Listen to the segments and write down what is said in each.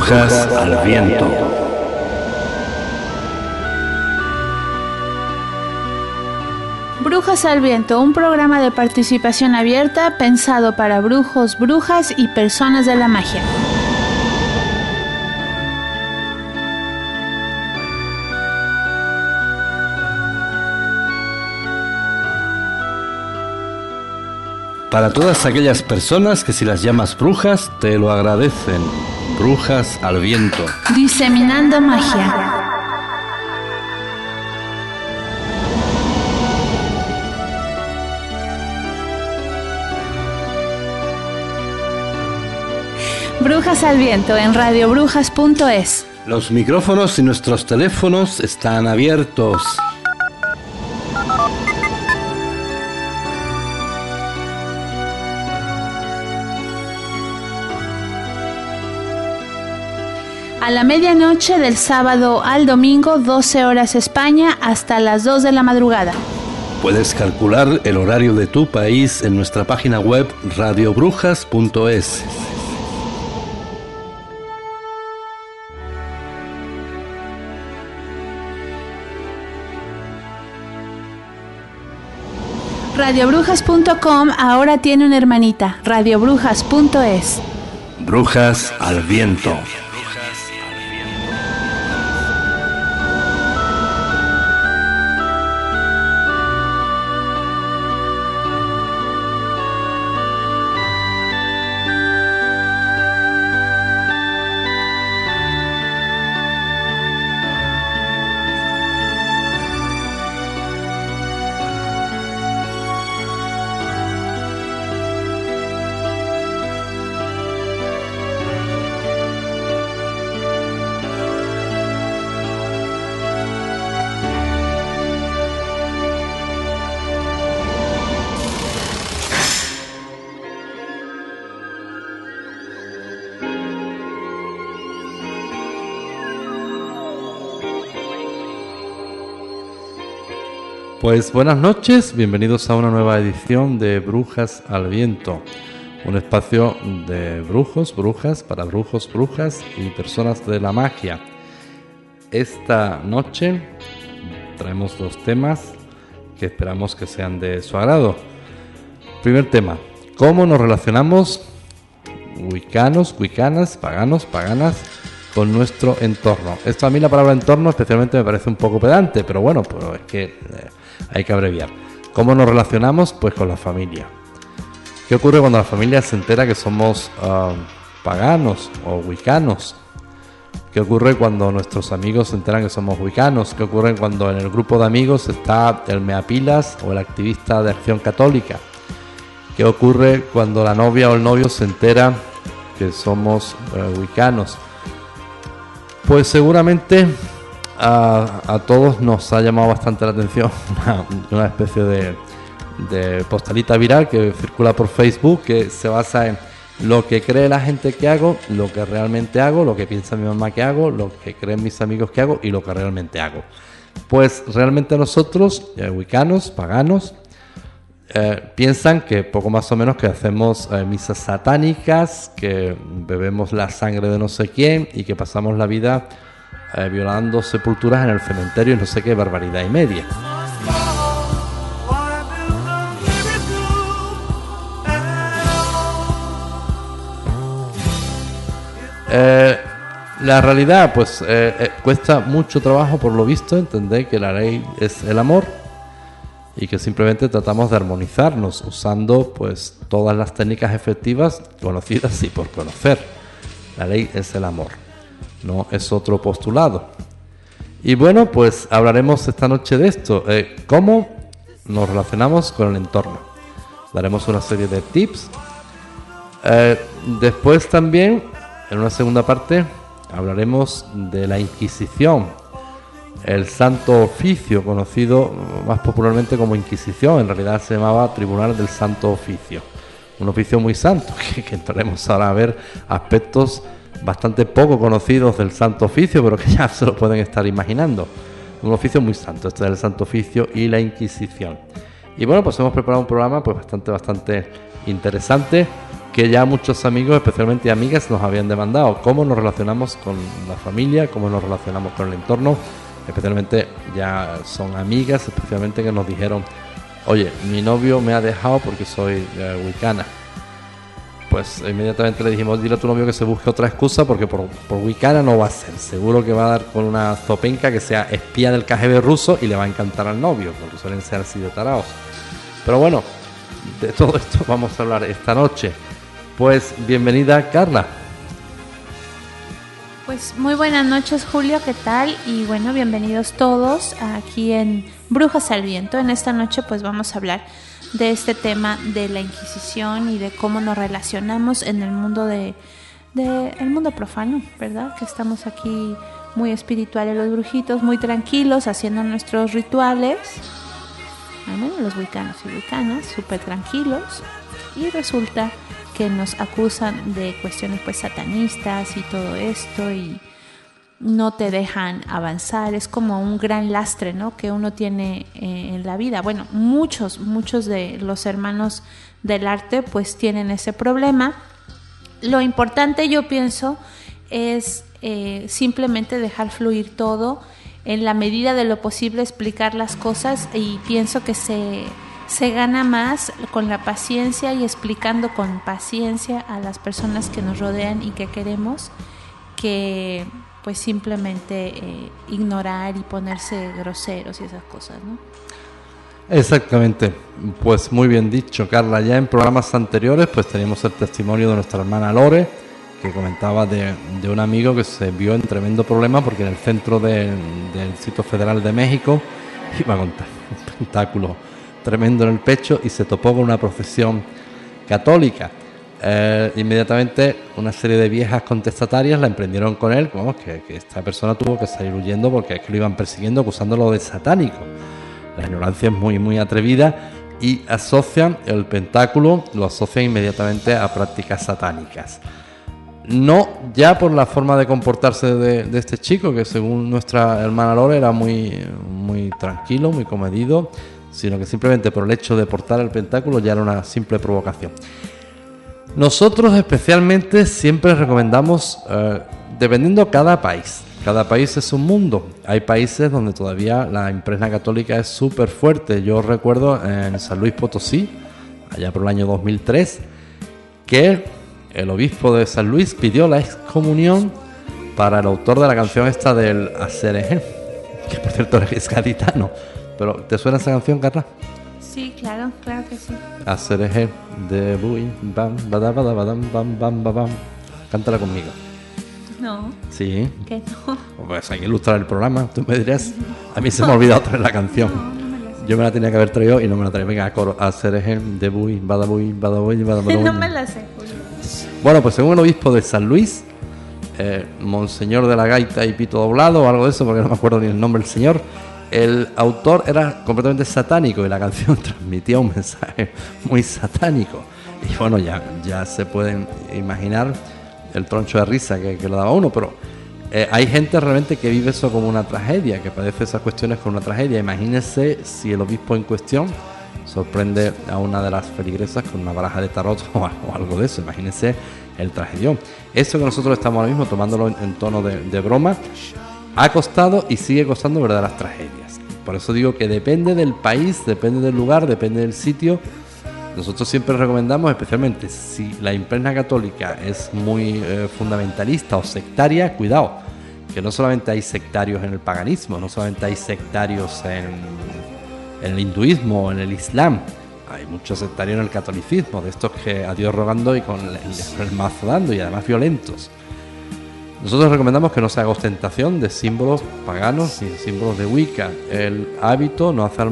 Brujas al viento. Brujas al Viento, un programa de participación abierta pensado para brujos, brujas y personas de la magia. Para todas aquellas personas que si las llamas brujas, te lo agradecen. Brujas al viento. Diseminando magia. Brujas al viento en radiobrujas.es. Los micrófonos y nuestros teléfonos están abiertos. A la medianoche del sábado al domingo, 12 horas España, hasta las 2 de la madrugada. Puedes calcular el horario de tu país en nuestra página web radiobrujas.es. Radiobrujas.com ahora tiene una hermanita, radiobrujas.es. Brujas al viento. Pues buenas noches, bienvenidos a una nueva edición de Brujas al Viento, un espacio de brujos, brujas, para brujos, brujas y personas de la magia. Esta noche traemos dos temas que esperamos que sean de su agrado. Primer tema, ¿cómo nos relacionamos wicanos, wicanas, paganos, paganas con nuestro entorno? Esto a mí la palabra entorno especialmente me parece un poco pedante, pero bueno, pues es que... Eh, hay que abreviar. ¿Cómo nos relacionamos? Pues con la familia. ¿Qué ocurre cuando la familia se entera que somos ah, paganos o wicanos? ¿Qué ocurre cuando nuestros amigos se enteran que somos wicanos? ¿Qué ocurre cuando en el grupo de amigos está el meapilas o el activista de acción católica? ¿Qué ocurre cuando la novia o el novio se entera que somos uh, wicanos? Pues seguramente a, todos nos ha llamado bastante la atención una, especie de, postalita viral que circula por Facebook que se basa en lo que cree la gente que hago, lo que realmente hago, lo que piensa mi mamá que hago, lo que creen mis amigos que hago y lo que realmente hago. Pues realmente nosotros, eh, wicanos, paganos, eh, piensan que poco más o menos que hacemos eh, misas satánicas, que bebemos la sangre de no sé quién y que pasamos la vida eh, violando sepulturas en el cementerio y no sé qué barbaridad y media. Eh, la realidad, pues eh, cuesta mucho trabajo, por lo visto, entender que la ley es el amor y que simplemente tratamos de armonizarnos usando, pues, todas las técnicas efectivas conocidas y por conocer. La ley es el amor no es otro postulado. Y bueno, pues hablaremos esta noche de esto, eh, cómo nos relacionamos con el entorno. Daremos una serie de tips. Eh, después también, en una segunda parte, hablaremos de la Inquisición, el Santo Oficio, conocido más popularmente como Inquisición, en realidad se llamaba Tribunal del Santo Oficio. Un oficio muy santo, que, entraremos ahora a ver aspectos bastante poco conocidos del Santo Oficio, pero que ya se lo pueden estar imaginando. Un oficio muy santo, este es el Santo Oficio y la Inquisición. Y bueno, pues hemos preparado un programa pues bastante, bastante interesante que ya muchos amigos, especialmente amigas, nos habían demandado. ¿Cómo nos relacionamos con la familia? ¿Cómo nos relacionamos con el entorno? Especialmente ya son amigas, especialmente que nos dijeron, oye, mi novio me ha dejado porque soy eh, wicana. Pues inmediatamente le dijimos, dile a tu novio que se busque otra excusa porque por, por wicana no va a ser. Seguro que va a dar con una zopenca que sea espía del KGB ruso y le va a encantar al novio, porque suelen ser así de taraos. Pero bueno, de todo esto vamos a hablar esta noche. Pues bienvenida Carla. Pues muy buenas noches Julio, ¿qué tal? Y bueno, bienvenidos todos aquí en Brujas al Viento. En esta noche pues vamos a hablar de este tema de la Inquisición y de cómo nos relacionamos en el mundo de, el mundo profano, ¿verdad? Que estamos aquí muy espirituales los brujitos, muy tranquilos, haciendo nuestros rituales. los wiccanos y wicanas, súper tranquilos. Y resulta que nos acusan de cuestiones pues satanistas y todo esto y no te dejan avanzar, es como un gran lastre, ¿no? Que uno tiene eh, en la vida. Bueno, muchos, muchos de los hermanos del arte pues tienen ese problema. Lo importante yo pienso es eh, simplemente dejar fluir todo, en la medida de lo posible explicar las cosas y pienso que se se gana más con la paciencia y explicando con paciencia a las personas que nos rodean y que queremos que pues simplemente eh, ignorar y ponerse groseros y esas cosas, ¿no? Exactamente, pues muy bien dicho, Carla. Ya en programas anteriores, pues teníamos el testimonio de nuestra hermana Lore, que comentaba de, un amigo que se vio en tremendo problema porque en el centro del sitio federal de México iba contar un espectáculo tremendo en el pecho y se topó con una procesión católica. Eh, inmediatamente una serie de viejas contestatarias la emprendieron con él, como que, esta persona tuvo que salir huyendo porque es que lo iban persiguiendo acusándolo de satánico. La ignorancia es muy, muy atrevida y asocian el pentáculo, lo asocian inmediatamente a prácticas satánicas. No ya por la forma de comportarse de, de este chico, que según nuestra hermana Lore era muy, muy tranquilo, muy comedido, sino que simplemente por el hecho de portar el pentáculo ya era una simple provocación. Nosotros especialmente siempre recomendamos, eh, dependiendo cada país, cada país es un mundo. Hay países donde todavía la impregna católica es súper fuerte. Yo recuerdo en San Luis Potosí, allá por el año 2003, que el obispo de San Luis pidió la excomunión para el autor de la canción esta del Acerejé, que por cierto es gaditano. Pero, ¿te suena esa canción, Carla? Sí, claro, claro que sí. Hacer eje de bui, bam, bada, bada, badam, bam, bam, bam, bam. Cántala conmigo. No. Sí. ¿Qué no? Pues hay que ilustrar el programa. Tú me dirías, a mí se me ha olvidado traer la canción. No, no me la sé. Yo me la tenía que haber traído y no me la traía. Venga, a coro. Hacer eje de bui, bada, bui, bada, bui, bada, bui. no me la sé, Julio. Bueno, pues según el obispo de San Luis, eh, Monseñor de la Gaita y Pito Doblado o algo de eso, porque no me acuerdo ni el nombre del señor, el autor era completamente satánico y la canción transmitía un mensaje muy satánico. Y bueno, ya, ya se pueden imaginar el troncho de risa que, que lo daba uno, pero eh, hay gente realmente que vive eso como una tragedia, que padece esas cuestiones como una tragedia. Imagínense si el obispo en cuestión sorprende a una de las feligresas con una baraja de tarot o, algo de eso. Imagínense el tragedión. Eso que nosotros estamos ahora mismo tomándolo en, tono de broma, ha costado y sigue costando verdaderas tragedias. Por eso digo que depende del país, depende del lugar, depende del sitio. Nosotros siempre recomendamos, especialmente si la impregna católica es muy eh, fundamentalista o sectaria, cuidado, que no solamente hay sectarios en el paganismo, no solamente hay sectarios en, el hinduismo en el islam, hay muchos sectarios en el catolicismo, de estos que a Dios rogando y con el mazo dando y además violentos. Nosotros recomendamos que no se haga ostentación de símbolos paganos ni símbolos de Wicca. El hábito no hace al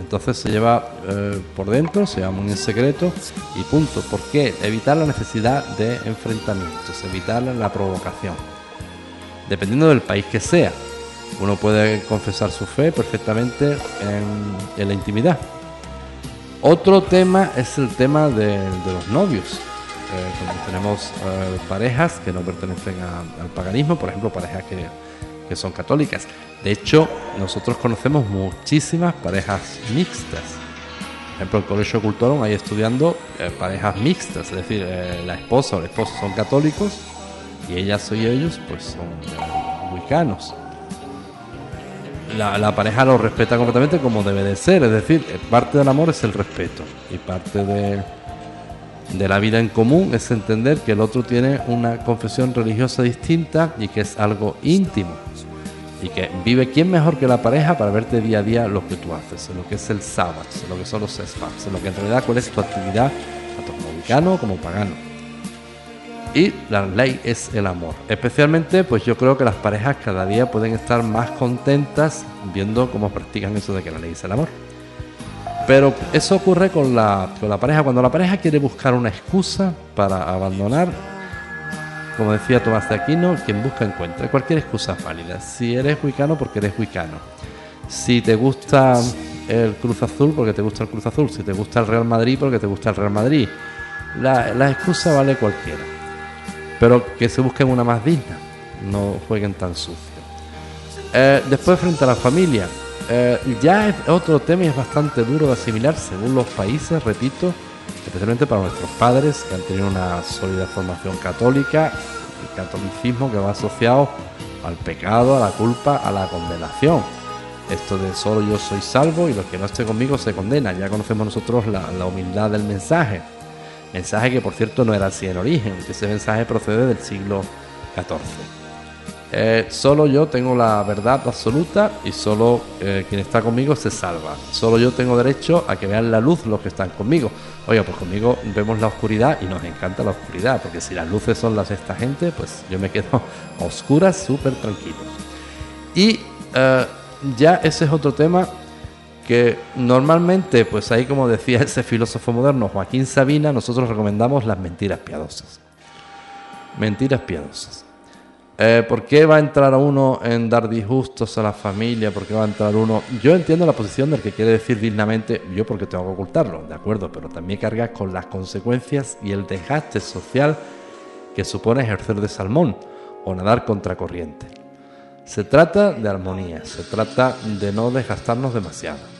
entonces se lleva eh, por dentro, se llama muy en secreto y punto. ¿Por qué? Evitar la necesidad de enfrentamientos, evitar la provocación. Dependiendo del país que sea, uno puede confesar su fe perfectamente en, la intimidad. Otro tema es el tema de los novios. Eh, tenemos eh, parejas que no pertenecen al paganismo, por ejemplo, parejas que, que, son católicas. De hecho, nosotros conocemos muchísimas parejas mixtas. ejemplo, en el Colegio Cultorum hay estudiando eh, parejas mixtas, es decir, eh, la esposa o el esposo son católicos y ellas y ellos pues son wicanos. La, la, pareja lo respeta completamente como debe de ser, es decir, parte del amor es el respeto y parte de, de la vida en común es entender que el otro tiene una confesión religiosa distinta y que es algo íntimo y que vive quién mejor que la pareja para verte día a día lo que tú haces, lo que es el sábado, lo que son los sfats, lo que en realidad cuál es tu actividad, tanto como mexicano como pagano. Y la ley es el amor. Especialmente, pues yo creo que las parejas cada día pueden estar más contentas viendo cómo practican eso de que la ley es el amor. Pero eso ocurre con la, con la pareja. Cuando la pareja quiere buscar una excusa para abandonar, como decía Tomás de Aquino, quien busca encuentra. Cualquier excusa es válida. Si eres huicano, porque eres huicano. Si te gusta el Cruz Azul, porque te gusta el Cruz Azul. Si te gusta el Real Madrid, porque te gusta el Real Madrid. La, excusa vale cualquiera. Pero que se busquen una más digna. No jueguen tan sucio. Eh, después, frente a la familia. Eh, ya es otro tema y es bastante duro de asimilar según los países, repito especialmente para nuestros padres que han tenido una sólida formación católica, el catolicismo que va asociado al pecado, a la culpa, a la condenación. Esto de solo yo soy salvo y los que no estén conmigo se condenan. Ya conocemos nosotros la, la humildad del mensaje. Mensaje que por cierto no era así en origen, ese mensaje procede del siglo XIV. Eh, solo yo tengo la verdad absoluta y solo eh, quien está conmigo se salva. Solo yo tengo derecho a que vean la luz los que están conmigo. Oiga, pues conmigo vemos la oscuridad y nos encanta la oscuridad, porque si las luces son las de esta gente, pues yo me quedo a oscuras súper tranquilo. Y eh, ya ese es otro tema que normalmente, pues ahí como decía ese filósofo moderno Joaquín Sabina, nosotros recomendamos las mentiras piadosas. Mentiras piadosas. Eh, ¿Por qué va a entrar uno en dar disgustos a la familia? ¿Por qué va a entrar uno? Yo entiendo la posición del que quiere decir dignamente, yo porque tengo que ocultarlo, de acuerdo, pero también carga con las consecuencias y el desgaste social que supone ejercer de salmón o nadar contracorriente. Se trata de armonía, se trata de no desgastarnos demasiado.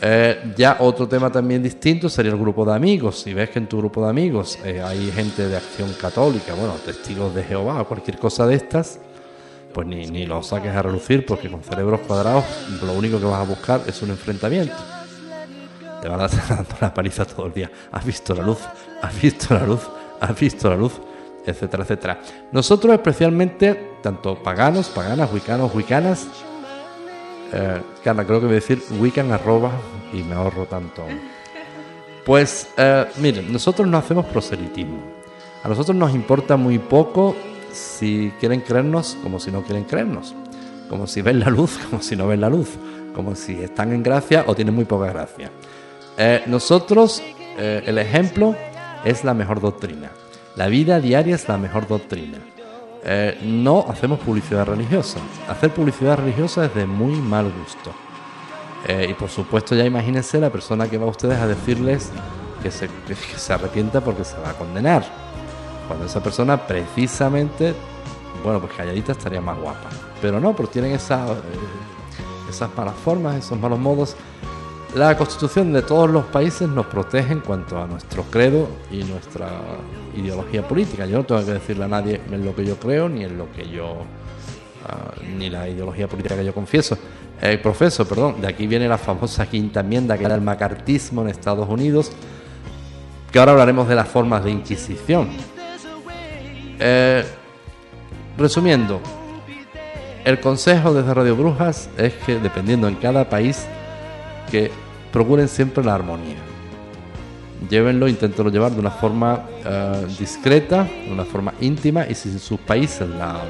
Eh, ya otro tema también distinto sería el grupo de amigos. Si ves que en tu grupo de amigos eh, hay gente de acción católica, bueno, testigos de Jehová o cualquier cosa de estas, pues ni, ni lo saques a relucir porque con cerebros cuadrados lo único que vas a buscar es un enfrentamiento. Te van a estar dando la paliza todo el día. Has visto la luz, has visto la luz, has visto la luz, etcétera, etcétera. Nosotros especialmente, tanto paganos, paganas, wicanos, wicanas, eh, creo que voy a decir Wiccan arroba y me ahorro tanto. Pues eh, miren, nosotros no hacemos proselitismo. A nosotros nos importa muy poco si quieren creernos como si no quieren creernos. Como si ven la luz, como si no ven la luz. Como si están en gracia o tienen muy poca gracia. Eh, nosotros, eh, el ejemplo es la mejor doctrina. La vida diaria es la mejor doctrina. Eh, no hacemos publicidad religiosa. Hacer publicidad religiosa es de muy mal gusto. Eh, y por supuesto ya imagínense la persona que va a ustedes a decirles que se, arrepienta porque se va a condenar. Cuando esa persona precisamente, bueno, pues calladita estaría más guapa. Pero no, porque tienen eh, esas malas formas, esos malos modos. La constitución de todos los países nos protege en cuanto a nuestro credo y nuestra ideología política. Yo no tengo que decirle a nadie en lo que yo creo ni en lo que yo ah, ni la ideología política que yo confieso. Eh, profeso, perdón, de aquí viene la famosa quinta enmienda que era el macartismo en Estados Unidos, que ahora hablaremos de las formas de inquisición. Eh, resumiendo, el consejo desde Radio Brujas es que dependiendo en cada país que procuren siempre la armonía. Llévenlo, inténtenlo llevar de una forma eh, discreta, de una forma íntima y si en sus países la,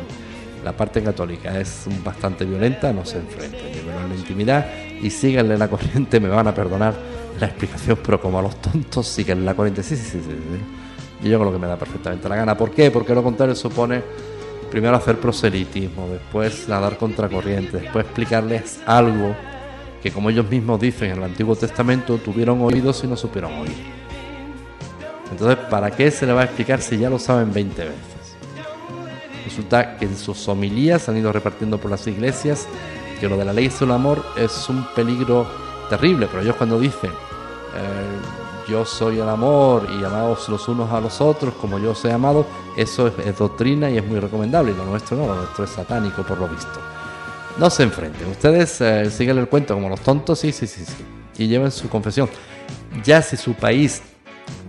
la parte católica es bastante violenta, no se enfrenten, llévenlo en la intimidad y síganle la corriente, me van a perdonar la explicación, pero como a los tontos siguen la corriente, sí, sí, sí, sí, Y yo creo que me da perfectamente la gana. ¿Por qué? Porque lo contrario supone primero hacer proselitismo, después nadar contracorriente, después explicarles algo que como ellos mismos dicen en el Antiguo Testamento, tuvieron oídos y no supieron oír. Entonces, ¿para qué se le va a explicar si ya lo saben 20 veces? Resulta que en sus homilías han ido repartiendo por las iglesias que lo de la ley es un amor es un peligro terrible, pero ellos cuando dicen yo soy el amor y amados los unos a los otros como yo os he amado, eso es, doctrina y es muy recomendable. Y lo nuestro no, lo nuestro es satánico por lo visto. No se enfrenten. Ustedes eh, siguen el cuento como los tontos, sí, sí, sí, sí. Y lleven su confesión. Ya si su país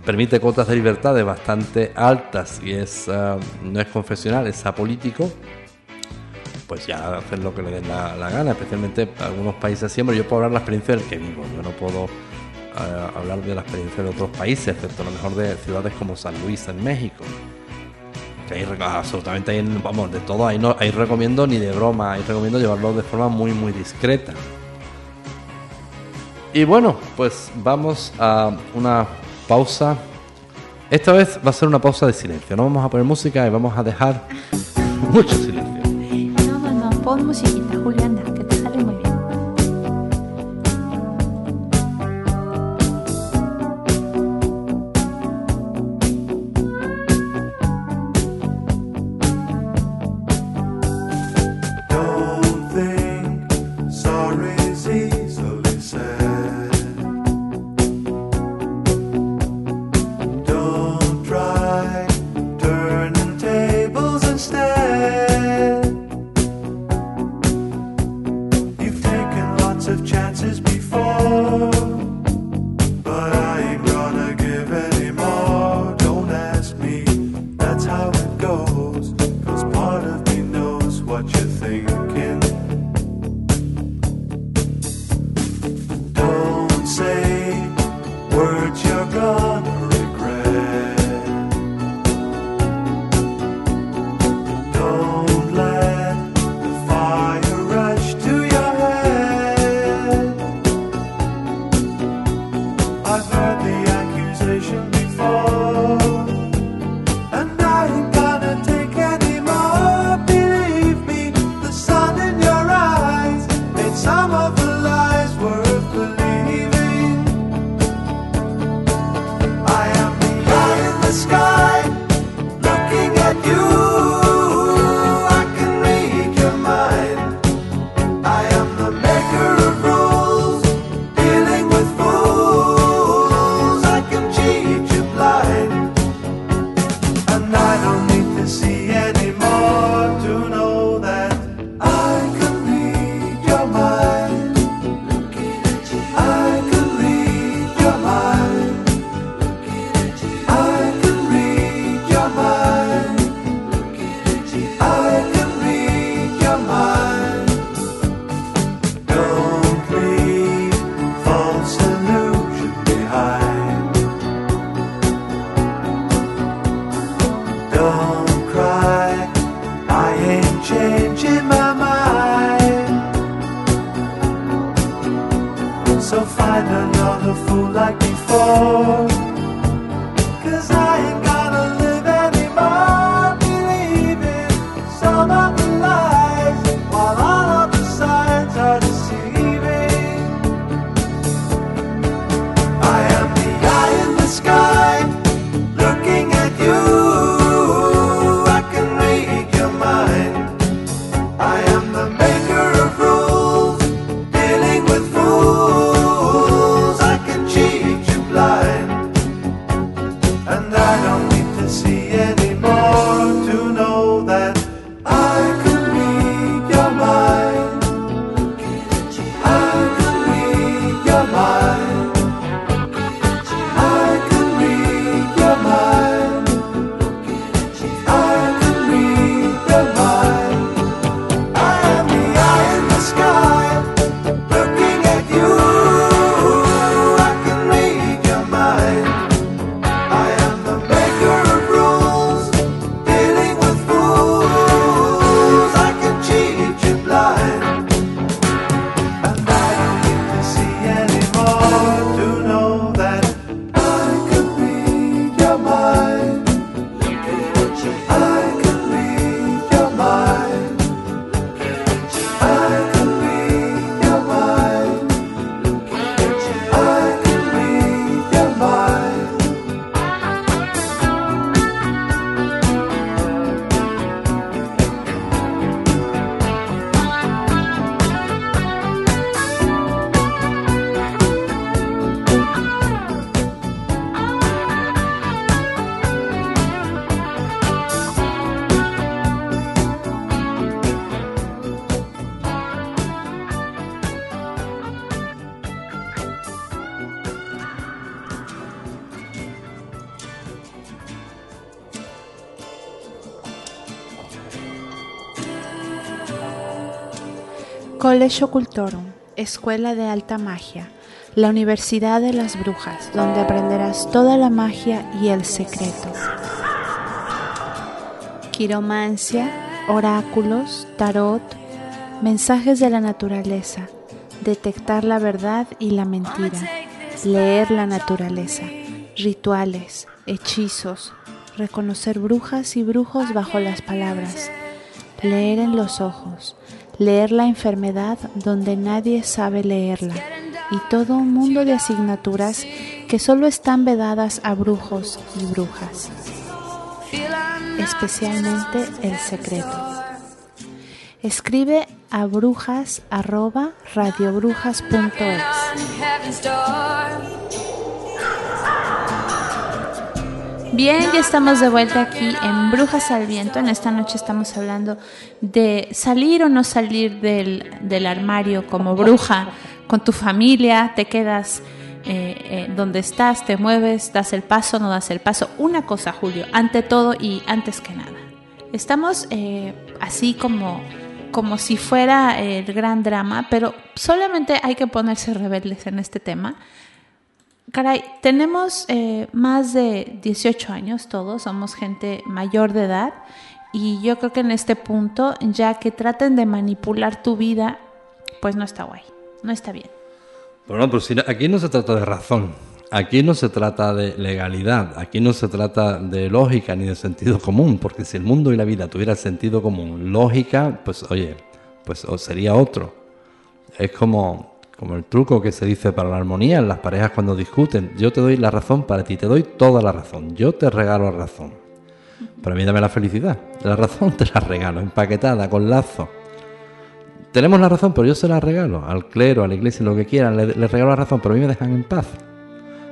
permite cuotas de libertades bastante altas y es eh, no es confesional, es apolítico, pues ya hacen lo que le den la, gana, especialmente algunos países siempre. Yo puedo hablar la experiencia del que vivo, yo no puedo eh, hablar de la experiencia de otros países, excepto a lo mejor de ciudades como San Luis en México que absolutamente vamos, de todo, ahí no ahí recomiendo ni de broma, ahí recomiendo llevarlo de forma muy muy discreta. Y bueno, pues vamos a una pausa. Esta vez va a ser una pausa de silencio, no vamos a poner música y vamos a dejar mucho silencio. No, no, no, pon musiquita, College Occultorum, Escuela de Alta Magia, la Universidad de las Brujas, donde aprenderás toda la magia y el secreto. Quiromancia, oráculos, tarot, mensajes de la naturaleza, detectar la verdad y la mentira, leer la naturaleza, rituales, hechizos, reconocer brujas y brujos bajo las palabras, leer en los ojos, leer la enfermedad donde nadie sabe leerla y todo un mundo de asignaturas que solo están vedadas a brujos y brujas, especialmente el secreto. Escribe a brujas Bien, ya estamos de vuelta aquí en Brujas al Viento. En esta noche estamos hablando de salir o no salir del, del armario como bruja con tu familia, te quedas eh, eh, donde estás, te mueves, das el paso, no das el paso. Una cosa, Julio, ante todo y antes que nada. Estamos eh, así como, como si fuera el gran drama, pero solamente hay que ponerse rebeldes en este tema Caray, tenemos eh, más de 18 años todos, somos gente mayor de edad y yo creo que en este punto, ya que traten de manipular tu vida, pues no está guay, no está bien. Bueno, si aquí no se trata de razón, aquí no se trata de legalidad, aquí no se trata de lógica ni de sentido común, porque si el mundo y la vida tuvieran sentido común, lógica, pues oye, pues sería otro. Es como como el truco que se dice para la armonía en las parejas cuando discuten. Yo te doy la razón para ti, te doy toda la razón. Yo te regalo la razón. Para mí dame la felicidad. La razón te la regalo, empaquetada, con lazo. Tenemos la razón, pero yo se la regalo al clero, a la iglesia, lo que quieran. Le, regalo la razón, pero a mí me dejan en paz.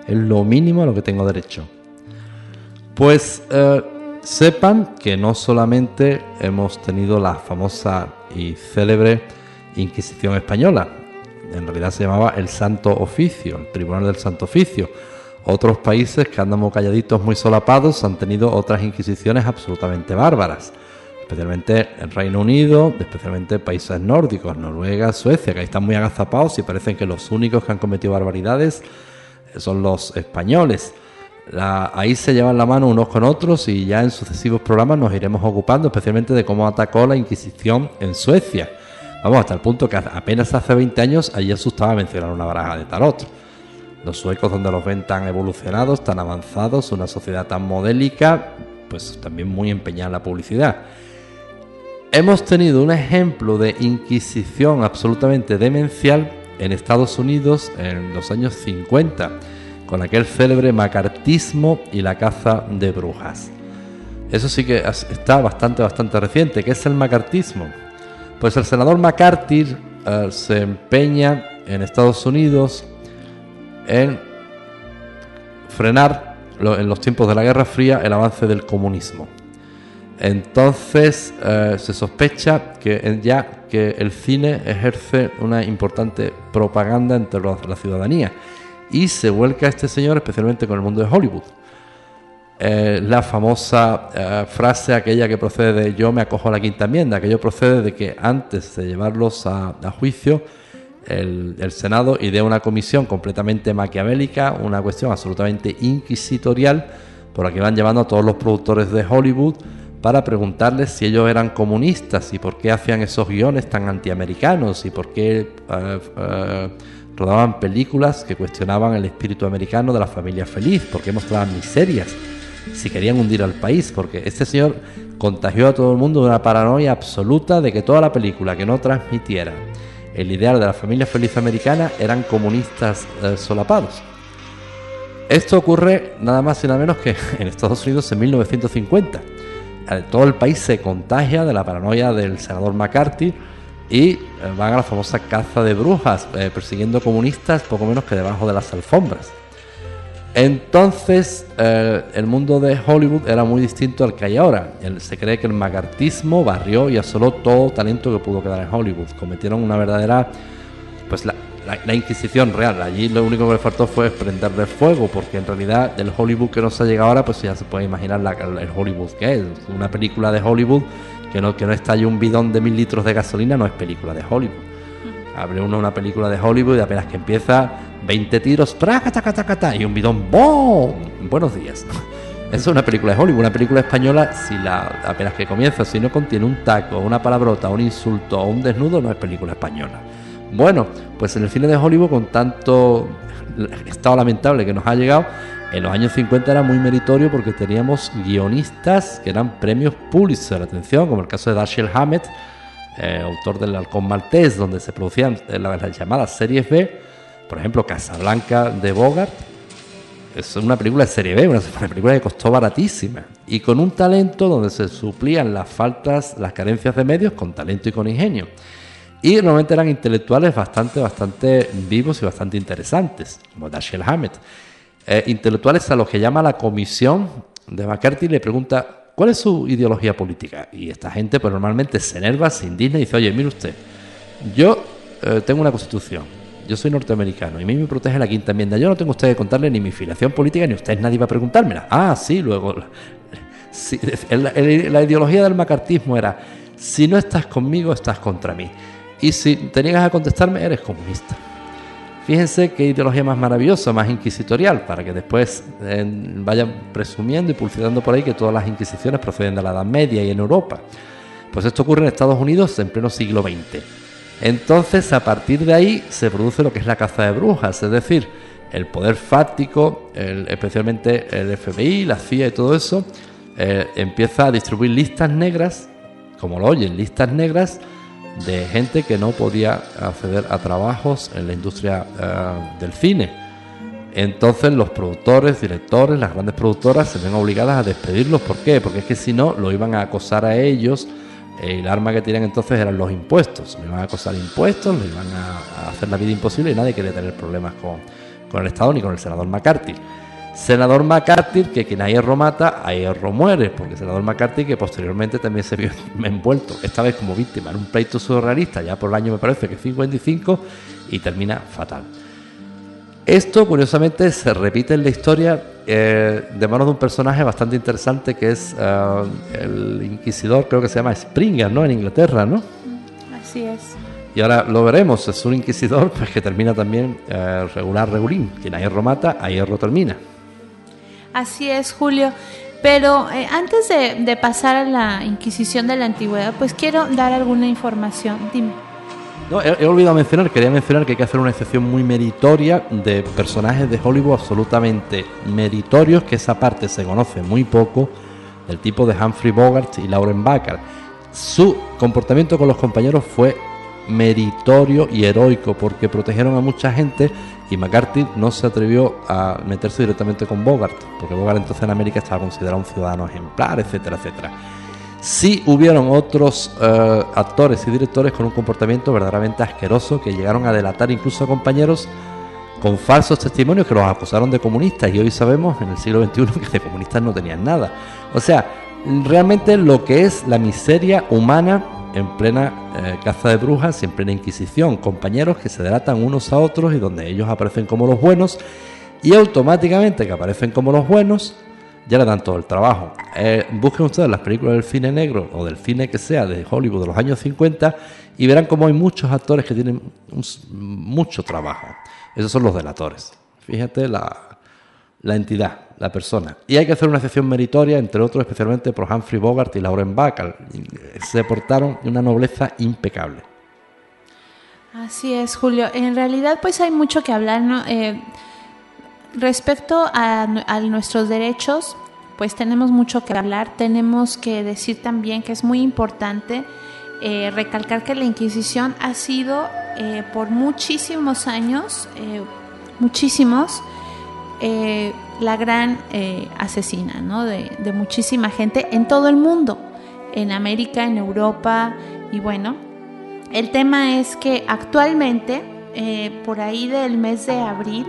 Es lo mínimo a lo que tengo derecho. Pues eh, sepan que no solamente hemos tenido la famosa y célebre Inquisición española, en realidad se llamaba el Santo Oficio, el Tribunal del Santo Oficio. Otros países que andamos calladitos muy solapados han tenido otras inquisiciones absolutamente bárbaras, especialmente el Reino Unido, especialmente países nórdicos, Noruega, Suecia, que ahí están muy agazapados y parecen que los únicos que han cometido barbaridades son los españoles. ahí se llevan la mano unos con otros y ya en sucesivos programas nos iremos ocupando especialmente de cómo atacó la Inquisición en Suecia Vamos, hasta el punto que apenas hace 20 años allí asustaba mencionar una baraja de tarot. Los suecos donde los ven tan evolucionados, tan avanzados, una sociedad tan modélica, pues también muy empeñada en la publicidad. Hemos tenido un ejemplo de inquisición absolutamente demencial en Estados Unidos en los años 50, con aquel célebre macartismo y la caza de brujas. Eso sí que está bastante, bastante reciente. ¿Qué es el macartismo? Pues el senador McCarthy eh, se empeña en Estados Unidos en frenar en los tiempos de la Guerra Fría el avance del comunismo. Entonces eh, se sospecha que ya que el cine ejerce una importante propaganda entre la ciudadanía y se vuelca este señor especialmente con el mundo de Hollywood. Eh, la famosa eh, frase aquella que procede de yo me acojo a la quinta enmienda, aquello procede de que antes de llevarlos a, juicio, el, el, Senado idea una comisión completamente maquiavélica, una cuestión absolutamente inquisitorial, por la que van llevando a todos los productores de Hollywood para preguntarles si ellos eran comunistas y por qué hacían esos guiones tan antiamericanos y por qué eh, rodaban películas que cuestionaban el espíritu americano de la familia feliz, por qué mostraban miserias si querían hundir al país, porque este señor contagió a todo el mundo de una paranoia absoluta de que toda la película que no transmitiera el ideal de la familia feliz americana eran comunistas eh, solapados. Esto ocurre nada más y nada menos que en Estados Unidos en 1950. Eh, todo el país se contagia de la paranoia del senador McCarthy y eh, van a la famosa caza de brujas, persiguiendo comunistas poco menos que debajo de las alfombras. Entonces, eh, el mundo de Hollywood era muy distinto al que hay ahora. se cree que el macartismo barrió y asoló todo talento que pudo quedar en Hollywood. Cometieron una verdadera, pues la, Inquisición real. Allí lo único que le faltó fue prenderle fuego, porque en realidad el Hollywood que nos ha llegado ahora, pues ya se puede imaginar el Hollywood que es. Una película de Hollywood que no, que no estalle un bidón de mil litros de gasolina no es película de Hollywood. Abre uno una película de Hollywood y apenas que empieza 20 tiros, traca, taca, taca, y un bidón, ¡boom! Buenos días. Eso es una película de Hollywood, una película española, si la apenas que comienza, si no contiene un taco, una palabrota, un insulto o un desnudo, no es película española. Bueno, pues en el cine de Hollywood, con tanto estado lamentable que nos ha llegado, en los años 50 era muy meritorio porque teníamos guionistas que eran premios Pulitzer, atención, como el caso de Dashiell Hammett, eh, autor del Halcón Maltés, donde se producían las llamadas series B, por ejemplo, Casablanca de Bogart, es una película de serie B, una, película que costó baratísima y con un talento donde se suplían las faltas, las carencias de medios con talento y con ingenio. Y normalmente eran intelectuales bastante, bastante vivos y bastante interesantes, como Dashiell Hammett. Eh, intelectuales a los que llama la comisión de McCarthy y le pregunta cuál es su ideología política. Y esta gente, pues normalmente se enerva, se indigna y dice, oye, mire usted, yo eh, tengo una constitución, yo soy norteamericano y a mí me protege la quinta enmienda. Yo no tengo usted que contarle ni mi filiación política ni usted nadie va a preguntármela. Ah, sí, luego. la, ideología del macartismo era: si no estás conmigo, estás contra mí. Y si te a contestarme, eres comunista. Fíjense qué ideología más maravillosa, más inquisitorial, para que después eh, vayan presumiendo y publicitando por ahí que todas las inquisiciones proceden de la Edad Media y en Europa. Pues esto ocurre en Estados Unidos en pleno siglo XX. Entonces, a partir de ahí se produce lo que es la caza de brujas, es decir, el poder fáctico, especialmente el FBI, la CIA y todo eso, eh, empieza a distribuir listas negras, como lo oyen, listas negras de gente que no podía acceder a trabajos en la industria eh, del cine. Entonces los productores, directores, las grandes productoras se ven obligadas a despedirlos. ¿Por qué? Porque es que si no, lo iban a acosar a ellos el arma que tenían entonces eran los impuestos. Le iban a acosar impuestos, le iban a, hacer la vida imposible y nadie quería tener problemas con, con, el Estado ni con el senador McCarthy. Senador McCarthy, que quien a hierro mata, a hierro muere, porque el senador McCarthy, que posteriormente también se vio envuelto, esta vez como víctima en un pleito surrealista, ya por el año me parece que 55, y termina fatal. Esto, curiosamente, se repite en la historia eh, de manos de un personaje bastante interesante que es eh, el inquisidor, creo que se llama Springer, ¿no? En Inglaterra, ¿no? Así es. Y ahora lo veremos, es un inquisidor pues, que termina también eh, regular, regulín. Quien a hierro mata, a hierro termina. Así es, Julio. Pero antes de, pasar a la Inquisición de la Antigüedad, pues quiero dar alguna información. Dime. No, he, olvidado mencionar, quería mencionar que hay que hacer una excepción muy meritoria de personajes de Hollywood absolutamente meritorios, que esa parte se conoce muy poco, del tipo de Humphrey Bogart y Lauren Bacall. Su comportamiento con los compañeros fue meritorio y heroico porque protegieron a mucha gente y McCarthy no se atrevió a meterse directamente con Bogart, porque Bogart entonces en América estaba considerado un ciudadano ejemplar, etcétera, etcétera sí hubieron otros eh, actores y directores con un comportamiento verdaderamente asqueroso que llegaron a delatar incluso a compañeros con falsos testimonios que los acusaron de comunistas y hoy sabemos en el siglo XXI que de comunistas no tenían nada. O sea, realmente lo que es la miseria humana en plena eh, caza de brujas y en plena inquisición, compañeros que se delatan unos a otros y donde ellos aparecen como los buenos y automáticamente que aparecen como los buenos ya le dan todo el trabajo. Eh, busquen ustedes las películas del cine negro o del cine que sea de Hollywood de los años 50 y verán como hay muchos actores que tienen mucho trabajo. Esos son los delatores. Fíjate la, la, entidad, la persona. Y hay que hacer una excepción meritoria, entre otros, especialmente por Humphrey Bogart y Lauren Bacall. Se portaron una nobleza impecable. Así es, Julio. En realidad, pues hay mucho que hablar, ¿no? Eh, Respecto a, nuestros derechos, pues tenemos mucho que hablar. Tenemos que decir también que es muy importante eh, recalcar que la Inquisición ha sido eh, por muchísimos años, eh, muchísimos, la gran asesina ¿no? de, de, muchísima gente en todo el mundo, en América, en Europa y bueno, el tema es que actualmente, por ahí del mes de abril,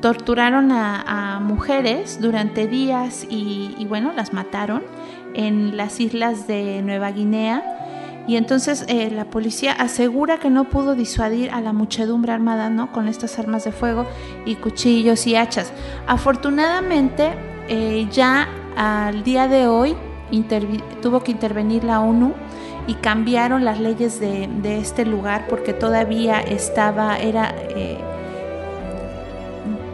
torturaron a, mujeres durante días y, bueno, las mataron en las islas de Nueva Guinea. Y entonces eh, la policía asegura que no pudo disuadir a la muchedumbre armada ¿no? con estas armas de fuego y cuchillos y hachas. Afortunadamente, eh, ya al día de hoy tuvo que intervenir la ONU y cambiaron las leyes de, este lugar porque todavía estaba, era... Eh,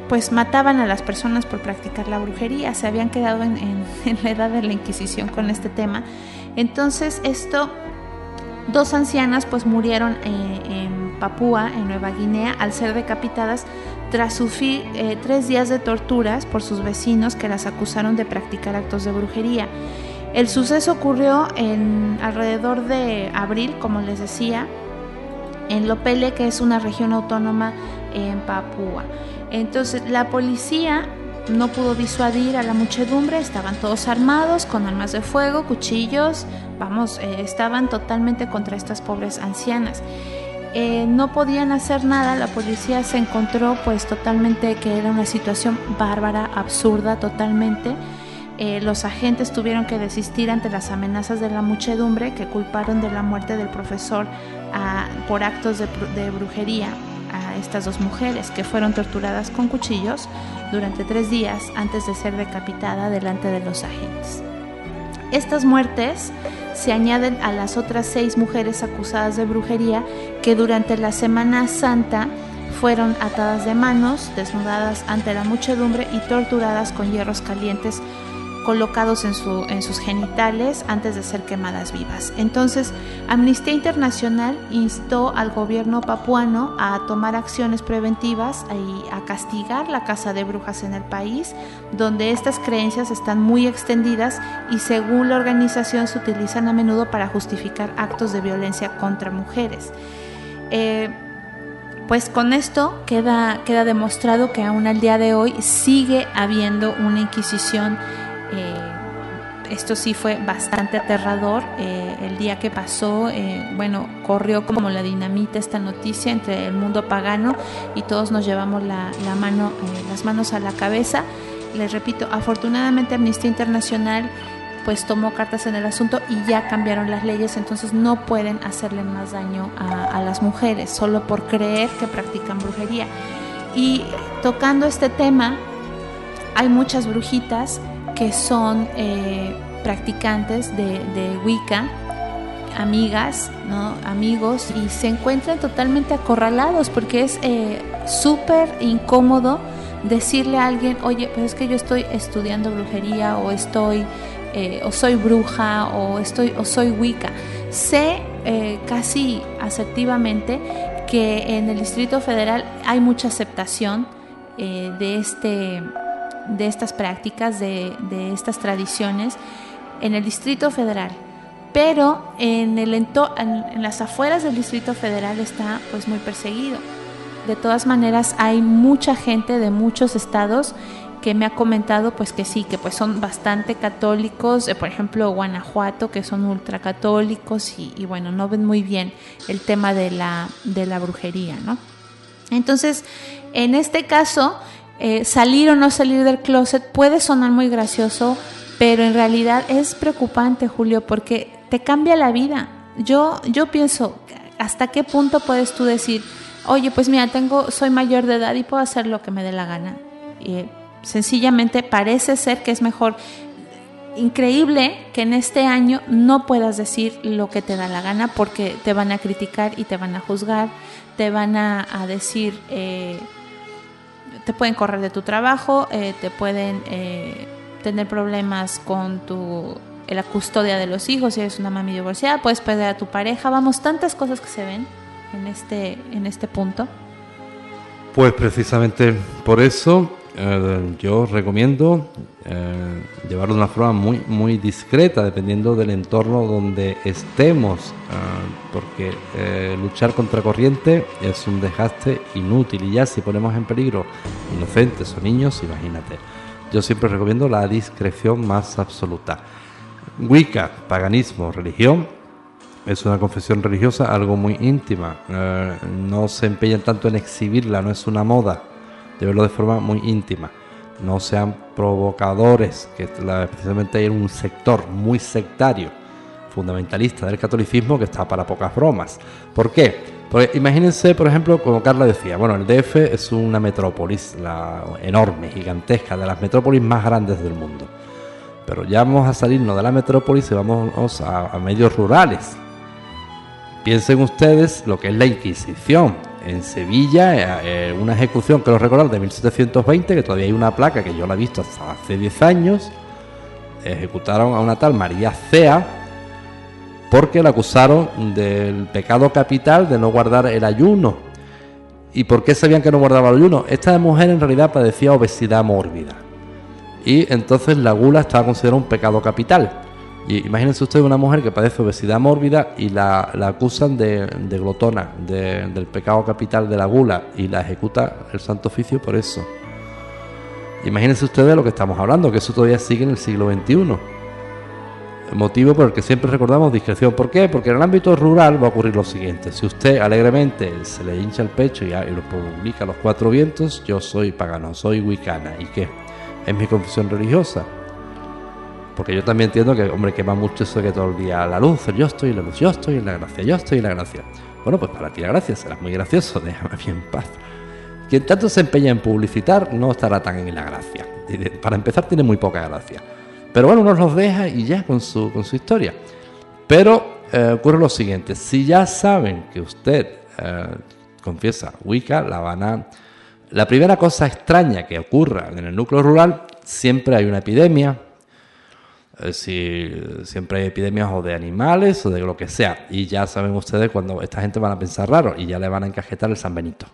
pues mataban a las personas por practicar la brujería, se habían quedado en, la edad de la Inquisición con este tema. Entonces esto, dos ancianas pues murieron eh, en Papúa, en Nueva Guinea, al ser decapitadas tras sufrir eh, tres días de torturas por sus vecinos que las acusaron de practicar actos de brujería. El suceso ocurrió en alrededor de abril, como les decía, en Lopele, que es una región autónoma en Papúa. Entonces la policía no pudo disuadir a la muchedumbre, estaban todos armados con armas de fuego, cuchillos, vamos, eh, estaban totalmente contra estas pobres ancianas. Eh, no podían hacer nada, la policía se encontró pues totalmente que era una situación bárbara, absurda totalmente. Eh, los agentes tuvieron que desistir ante las amenazas de la muchedumbre que culparon de la muerte del profesor ah, por actos de brujería a estas dos mujeres que fueron torturadas con cuchillos durante tres días antes de ser decapitada delante de los agentes. Estas muertes se añaden a las otras seis mujeres acusadas de brujería que durante la Semana Santa fueron atadas de manos, desnudadas ante la muchedumbre y torturadas con hierros calientes colocados en, su, en sus genitales antes de ser quemadas vivas. Entonces, Amnistía Internacional instó al gobierno papuano a tomar acciones preventivas y a castigar la caza de brujas en el país, donde estas creencias están muy extendidas y según la organización se utilizan a menudo para justificar actos de violencia contra mujeres. Eh, pues con esto queda, queda demostrado que aún al día de hoy sigue habiendo una Inquisición esto sí fue bastante aterrador. Eh, el día que pasó, eh, bueno, corrió como la dinamita esta noticia entre el mundo pagano y todos nos llevamos la, mano, las manos a la cabeza. Les repito, afortunadamente Amnistía Internacional pues tomó cartas en el asunto y ya cambiaron las leyes, entonces no pueden hacerle más daño a las mujeres solo por creer que practican brujería. Y tocando este tema, hay muchas brujitas que son eh, practicantes de, Wicca, amigas, ¿no? amigos, y se encuentran totalmente acorralados porque es eh, súper incómodo decirle a alguien, oye, pues es que yo estoy estudiando brujería o estoy, eh, o soy bruja o estoy, o soy Wicca. Sé casi asertivamente que en el Distrito Federal hay mucha aceptación de este de estas prácticas, de, estas tradiciones en el Distrito Federal. Pero en, el en las afueras del Distrito Federal está pues muy perseguido. De todas maneras hay mucha gente de muchos estados que me ha comentado pues que sí, que pues son bastante católicos, por ejemplo Guanajuato, que son ultracatólicos y, y bueno, no ven muy bien el tema de la, de la brujería, ¿no? Entonces, en este caso, eh, salir o no salir del closet puede sonar muy gracioso, pero en realidad es preocupante, Julio, porque te cambia la vida. Yo, yo pienso, ¿hasta qué punto puedes tú decir, oye, pues mira, tengo, soy mayor de edad y puedo hacer lo que me dé la gana? Y, sencillamente parece ser que es mejor increíble que en este año no puedas decir lo que te da la gana porque te van a criticar y te van a juzgar, te van a, decir eh, te pueden correr de tu trabajo, eh, te pueden eh, tener problemas con tu la custodia de los hijos, si eres una mami divorciada, puedes perder a tu pareja, vamos, tantas cosas que se ven en este, en este punto. Pues precisamente por eso eh, yo recomiendo eh, llevarlo de una forma muy, muy discreta, dependiendo del entorno donde estemos, eh, porque luchar contra corriente es un desgaste inútil y ya si ponemos en peligro inocentes o niños, imagínate. Yo siempre recomiendo la discreción más absoluta. Wicca, paganismo, religión, es una confesión religiosa, algo muy íntima. no se empeñan tanto en exhibirla, no es una moda de verlo de forma muy íntima. No sean provocadores, que especialmente hay un sector muy sectario, fundamentalista del catolicismo que está para pocas bromas. ¿Por qué? Porque imagínense, por ejemplo, como Carla decía, bueno, el DF es una metrópolis enorme, gigantesca, de las metrópolis más grandes del mundo. Pero ya vamos a salirnos de la metrópolis y vamos a medios rurales. Piensen ustedes lo que es la Inquisición. En Sevilla, eh, eh, una ejecución, que lo recordar, de 1720, que todavía hay una placa que yo la he visto hasta hace 10 años, ejecutaron a una tal María Cea porque la acusaron del pecado capital de no guardar el ayuno. ¿Y por qué sabían que no guardaba el ayuno? Esta mujer en realidad padecía obesidad mórbida. Y entonces la gula estaba considerada un pecado capital. Y imagínense ustedes una mujer que padece obesidad mórbida y la, acusan de, glotona, del pecado capital de la gula, y la ejecuta el Santo Oficio por eso. Imagínense ustedes de lo que estamos hablando, que eso todavía sigue en el siglo XXI. Motivo por el que siempre recordamos discreción. ¿Por qué? Porque en el ámbito rural va a ocurrir lo siguiente. Si usted alegremente se le hincha el pecho y, y lo publica a los cuatro vientos, yo soy pagano, soy wicana. ¿Y qué? Es mi confesión religiosa porque yo también entiendo que, hombre, quema mucho eso que todo el día la luz, yo estoy en la luz, yo estoy en la gracia, yo estoy en la gracia. Bueno, pues para ti la gracia será muy gracioso, déjame bien en paz. Quien tanto se empeña en publicitar no estará tan en la gracia. Para empezar tiene muy poca gracia. Pero bueno, uno los deja y ya con su, con su historia. Pero eh, ocurre lo siguiente, si ya saben que usted eh, confiesa Wicca, la van a... La primera cosa extraña que ocurra en el núcleo rural, siempre hay una epidemia, si siempre hay epidemias o de animales o de lo que sea. Y ya saben ustedes cuando esta gente van a pensar raro y ya le van a encajetar el San Benito.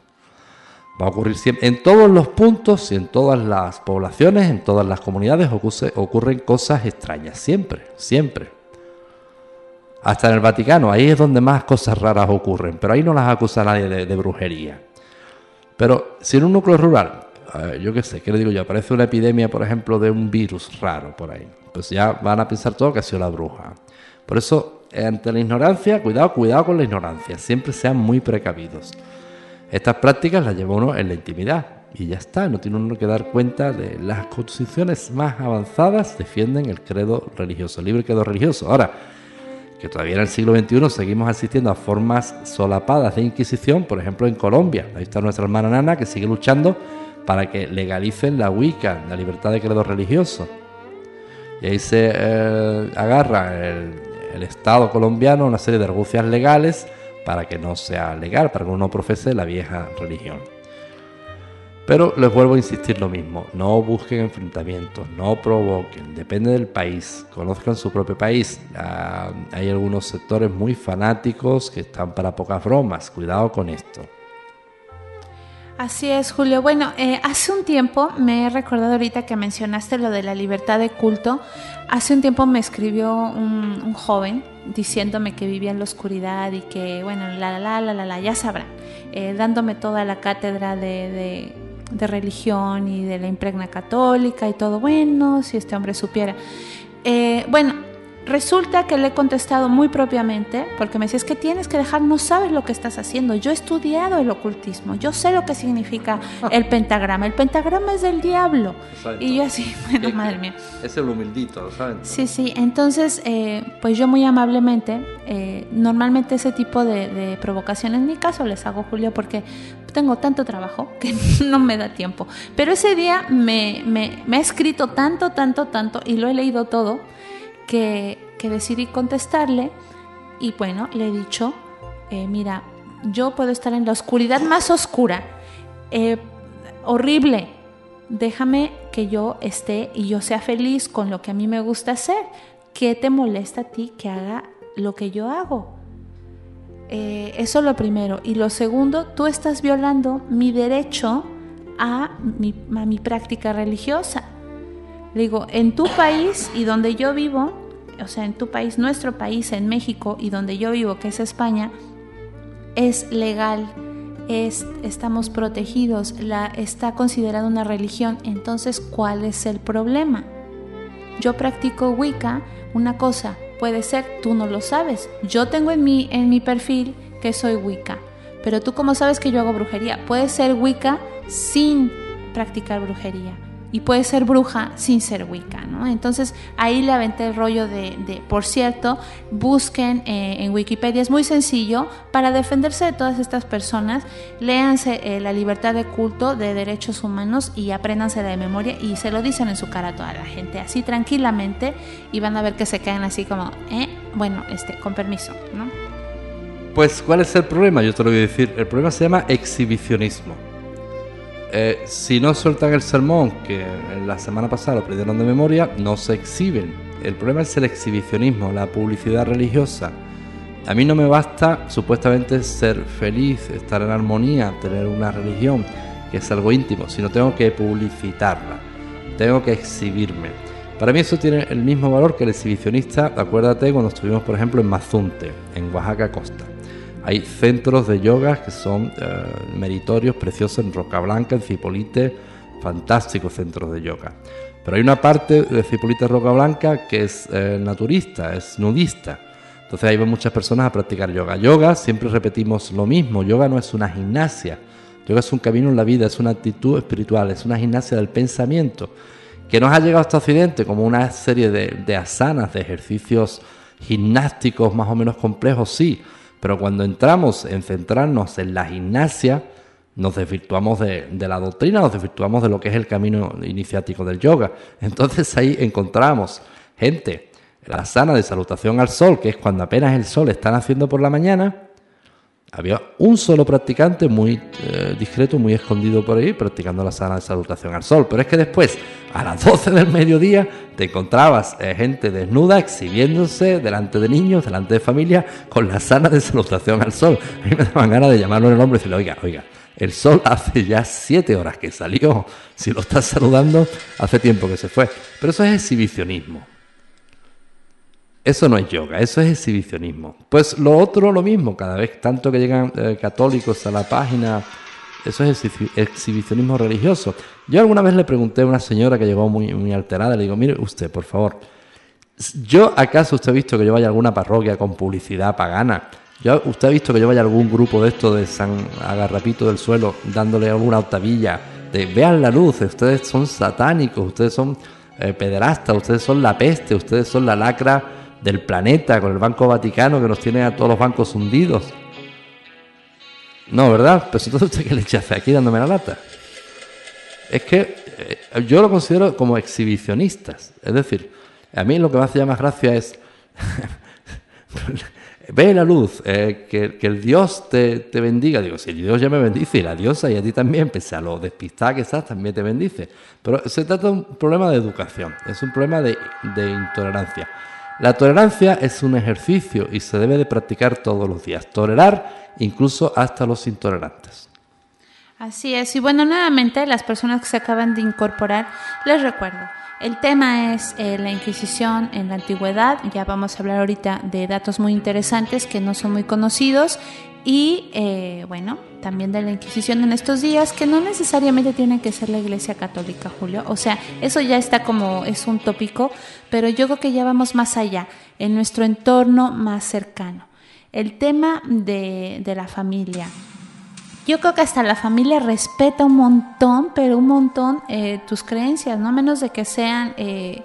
Va a ocurrir siempre, en todos los puntos y en todas las poblaciones, en todas las comunidades ocurren cosas extrañas, siempre, siempre. Hasta en el Vaticano, ahí es donde más cosas raras ocurren, pero ahí no las acusa nadie de, brujería. Pero si en un núcleo rural, eh, yo qué sé, ¿qué le digo yo? Aparece una epidemia, por ejemplo, de un virus raro por ahí pues ya van a pensar todo que ha sido la bruja. Por eso, ante la ignorancia, cuidado, cuidado con la ignorancia, siempre sean muy precavidos. Estas prácticas las lleva uno en la intimidad y ya está, no tiene uno que dar cuenta de las constituciones más avanzadas defienden el credo religioso, el libre credo religioso. Ahora, que todavía en el siglo XXI seguimos asistiendo a formas solapadas de Inquisición, por ejemplo en Colombia. Ahí está nuestra hermana Nana que sigue luchando para que legalicen la Wicca, la libertad de credo religioso. Y ahí se eh, agarra el, Estado colombiano una serie de argucias legales para que no sea legal, para que uno profese la vieja religión. Pero les vuelvo a insistir lo mismo, no busquen enfrentamientos, no provoquen, depende del país, conozcan su propio país. Ah, hay algunos sectores muy fanáticos que están para pocas bromas, cuidado con esto. Así es, Julio. Bueno, eh, hace un tiempo, me he recordado ahorita que mencionaste lo de la libertad de culto, hace un tiempo me escribió un, joven diciéndome que vivía en la oscuridad y que, bueno, la, la, la, la, la, ya sabrán, eh, dándome toda la cátedra de, de, religión y de la impregna católica y todo, bueno, si este hombre supiera. Eh, bueno, Resulta que le he contestado muy propiamente, porque me decía, es que tienes que dejar, no sabes lo que estás haciendo. Yo he estudiado el ocultismo, yo sé lo que significa el pentagrama. El pentagrama es del diablo. Y yo así, bueno, madre mía. Es el humildito, ¿saben? Sí, sí. Entonces, eh, pues yo muy amablemente, eh, normalmente ese tipo de, provocaciones, en mi caso les hago, Julio, porque tengo tanto trabajo que no me da tiempo. Pero ese día me, me, me ha escrito tanto, tanto, tanto, y lo he leído todo que, decidí contestarle y bueno, le he dicho, eh, mira, yo puedo estar en la oscuridad más oscura, eh, horrible, déjame que yo esté y yo sea feliz con lo que a mí me gusta hacer. ¿Qué te molesta a ti que haga lo que yo hago? Eh, eso lo primero. Y lo segundo, tú estás violando mi derecho a mi, a mi práctica religiosa. Digo, en tu país y donde yo vivo, o sea, en tu país, nuestro país, en México y donde yo vivo, que es España, es legal, es, estamos protegidos, la, está considerada una religión. Entonces, ¿cuál es el problema? Yo practico Wicca, una cosa puede ser, tú no lo sabes. Yo tengo en mi, en mi perfil que soy Wicca, pero tú cómo sabes que yo hago brujería. Puede ser Wicca sin practicar brujería y puede ser bruja sin ser Wicca, ¿no? Entonces ahí le aventé el rollo de, por cierto, busquen eh, en Wikipedia, es muy sencillo, para defenderse de todas estas personas, léanse eh, la libertad de culto de derechos humanos y apréndanse de memoria y se lo dicen en su cara a toda la gente, así tranquilamente y van a ver que se quedan así como, eh, bueno, este, con permiso, ¿no? Pues, ¿cuál es el problema? Yo te lo voy a decir. El problema se llama exhibicionismo. Eh, si no sueltan el sermón, que la semana pasada lo perdieron de memoria, no se exhiben. El problema es el exhibicionismo, la publicidad religiosa. A mí no me basta supuestamente ser feliz, estar en armonía, tener una religión, que es algo íntimo, sino tengo que publicitarla, tengo que exhibirme. Para mí eso tiene el mismo valor que el exhibicionista, acuérdate cuando estuvimos por ejemplo en Mazunte, en Oaxaca Costa. Hay centros de yoga que son eh, meritorios, preciosos en Roca Blanca, en Cipolite, fantásticos centros de yoga. Pero hay una parte de Cipolite Roca Blanca que es eh, naturista, es nudista. Entonces ahí van muchas personas a practicar yoga. Yoga, siempre repetimos lo mismo, yoga no es una gimnasia, yoga es un camino en la vida, es una actitud espiritual, es una gimnasia del pensamiento, que nos ha llegado hasta Occidente como una serie de, de asanas, de ejercicios gimnásticos más o menos complejos, sí, pero cuando entramos en centrarnos en la gimnasia, nos desvirtuamos de, la doctrina, nos desvirtuamos de lo que es el camino iniciático del yoga. Entonces ahí encontramos gente, la sana de salutación al sol, que es cuando apenas el sol está naciendo por la mañana, había un solo practicante muy eh, discreto, muy escondido por ahí, practicando la sana de salutación al sol. Pero es que después, a las 12 del mediodía, te encontrabas eh, gente desnuda exhibiéndose delante de niños, delante de familia, con la sana de salutación al sol. A mí me daban ganas de llamarlo en el nombre y decirle, oiga, oiga, el sol hace ya siete horas que salió. Si lo estás saludando, hace tiempo que se fue. Pero eso es exhibicionismo. Eso no es yoga, eso es exhibicionismo. Pues lo otro lo mismo, cada vez tanto que llegan eh, católicos a la página, eso es exhibicionismo religioso. Yo alguna vez le pregunté a una señora que llegó muy, alterada, le digo, mire usted, por favor, ¿yo acaso usted ha visto que yo vaya a alguna parroquia con publicidad pagana? ¿Yo, ¿Usted ha visto que yo vaya a algún grupo de esto de San Agarrapito del Suelo dándole alguna octavilla? De vean la luz, ustedes son satánicos, ustedes son eh, pederastas, ustedes son la peste, ustedes son la lacra del planeta, con el Banco Vaticano que nos tiene a todos los bancos hundidos. No, ¿verdad? Pues entonces usted qué le hace aquí dándome la lata. Es que eh, yo lo considero como exhibicionistas. Es decir, a mí lo que me hace más gracia es ve la luz, eh, que, el Dios te, te, bendiga. Digo, si Dios ya me bendice y la diosa y a ti también, pese a lo despistada que estás, también te bendice. Pero se trata de un problema de educación, es un problema de, de intolerancia. La tolerancia es un ejercicio y se debe de practicar todos los días. Tolerar incluso hasta los intolerantes. Así es. Y bueno, nuevamente las personas que se acaban de incorporar, les recuerdo, el tema es eh, la Inquisición en la antigüedad. Ya vamos a hablar ahorita de datos muy interesantes que no son muy conocidos y eh, bueno, también de la Inquisición en estos días, que no necesariamente tiene que ser la Iglesia Católica, Julio. O sea, eso ya está como, es un tópico, pero yo creo que ya vamos más allá, en nuestro entorno más cercano. El tema de, de la familia. Yo creo que hasta la familia respeta un montón, pero un montón eh, tus creencias, no menos de que sean... Eh,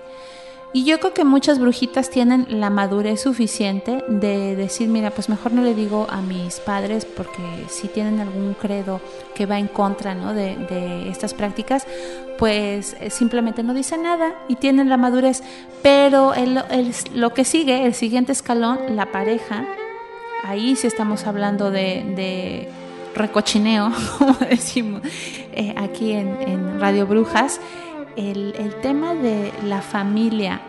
y yo creo que muchas brujitas tienen la madurez suficiente de decir, mira, pues mejor no le digo a mis padres porque si tienen algún credo que va en contra ¿no? de, estas prácticas, pues eh, simplemente no dicen nada y tienen la madurez. Pero lo que sigue, el siguiente escalón, la pareja, ahí sí estamos hablando de, recochineo, como decimos eh, aquí en Radio Brujas el, tema de la familia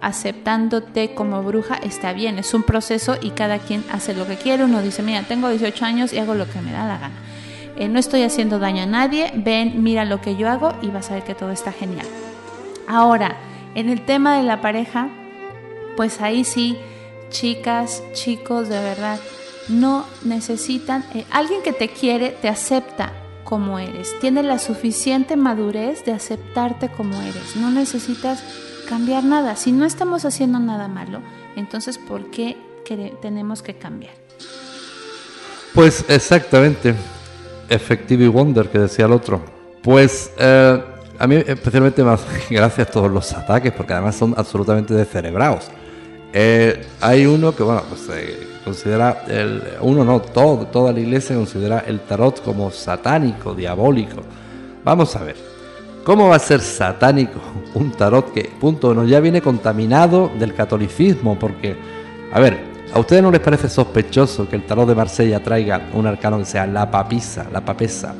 aceptándote como bruja está bien, es un proceso y cada quien hace lo que quiere. Uno dice, mira, tengo 18 años y hago lo que me da la gana. Eh, no estoy haciendo daño a nadie, ven, mira lo que yo hago y vas a ver que todo está genial. Ahora, en el tema de la pareja, pues ahí sí, chicas, chicos, de verdad, no necesitan, eh, alguien que te quiere, te acepta, como eres. Tienes la suficiente madurez de aceptarte como eres. No necesitas cambiar nada. Si no estamos haciendo nada malo, entonces ¿por qué tenemos que cambiar? Pues exactamente. Effective Wonder que decía el otro. Pues eh, a mí especialmente más gracias a todos los ataques porque además son absolutamente descerebrados. Eh, hay uno que, bueno, pues eh, considera, el, uno no, todo, toda la iglesia considera el tarot como satánico, diabólico. Vamos a ver, ¿cómo va a ser satánico un tarot que, punto, no ya viene contaminado del catolicismo? Porque, a ver, ¿A ustedes no les parece sospechoso que el tarot de Marsella traiga un arcano que sea la papisa, la papesa?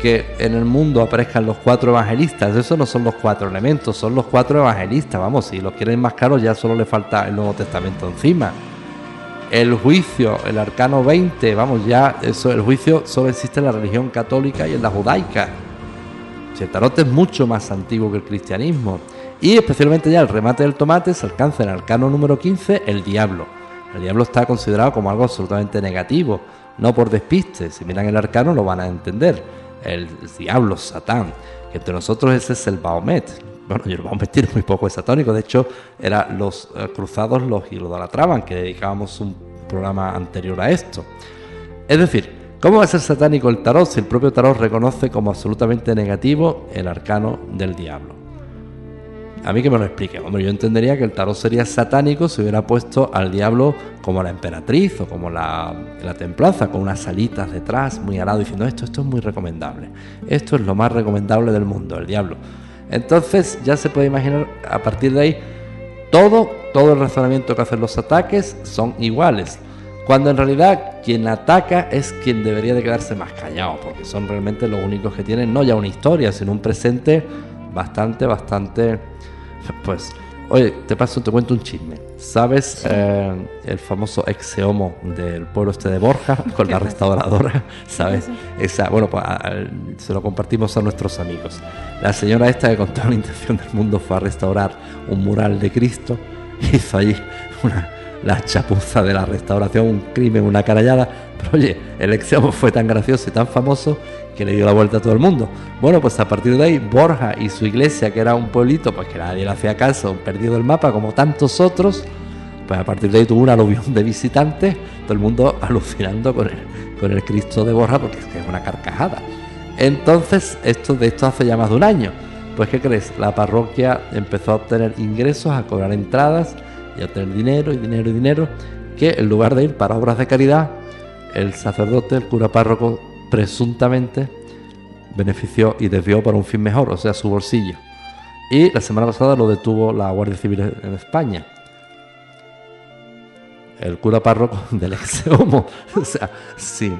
Que en el mundo aparezcan los cuatro evangelistas. Eso no son los cuatro elementos, son los cuatro evangelistas. Vamos, si los quieren más caros ya solo le falta el Nuevo Testamento encima. El juicio, el arcano 20, vamos, ya eso, el juicio solo existe en la religión católica y en la judaica. Si el tarot es mucho más antiguo que el cristianismo. Y especialmente ya el remate del tomate se alcanza en el arcano número 15, el diablo el diablo está considerado como algo absolutamente negativo, no por despiste. Si miran el arcano lo van a entender. El, diablo, Satán, que entre nosotros ese es el Baomet. Bueno, yo el Baomet tiene muy poco de satónico. De hecho, eran los eh, cruzados los idolatraban, que dedicábamos un programa anterior a esto. Es decir, ¿cómo va a ser satánico el tarot si el propio tarot reconoce como absolutamente negativo el arcano del diablo? A mí que me lo explique. Hombre, yo entendería que el tarot sería satánico si hubiera puesto al diablo como la emperatriz o como la, la templanza, con unas alitas detrás, muy alado, diciendo esto, esto es muy recomendable. Esto es lo más recomendable del mundo, el diablo. Entonces ya se puede imaginar a partir de ahí todo, todo el razonamiento que hacen los ataques son iguales. Cuando en realidad quien ataca es quien debería de quedarse más callado, porque son realmente los únicos que tienen no ya una historia, sino un presente bastante, bastante pues, oye, te paso, te cuento un chisme. ¿Sabes eh, el famoso exeomo del pueblo este de Borja con la restauradora? ¿Sabes? Esa, bueno, pues se lo compartimos a nuestros amigos. La señora esta que con toda la intención del mundo fue a restaurar un mural de Cristo, hizo allí una, la chapuza de la restauración, un crimen, una carallada. Pero oye, el exeomo fue tan gracioso y tan famoso que le dio la vuelta a todo el mundo. Bueno, pues a partir de ahí, Borja y su iglesia, que era un pueblito, pues que nadie le hacía caso, perdido el mapa, como tantos otros, pues a partir de ahí tuvo un aluvión de visitantes, todo el mundo alucinando con el, con el Cristo de Borja, porque es que es una carcajada. Entonces, esto de esto hace ya más de un año. Pues, ¿qué crees? La parroquia empezó a obtener ingresos, a cobrar entradas y a tener dinero y dinero y dinero, que en lugar de ir para obras de caridad, el sacerdote, el cura párroco, presuntamente benefició y desvió para un fin mejor, o sea, su bolsillo. Y la semana pasada lo detuvo la Guardia Civil en España. El cura párroco del ex homo. o sea, sí.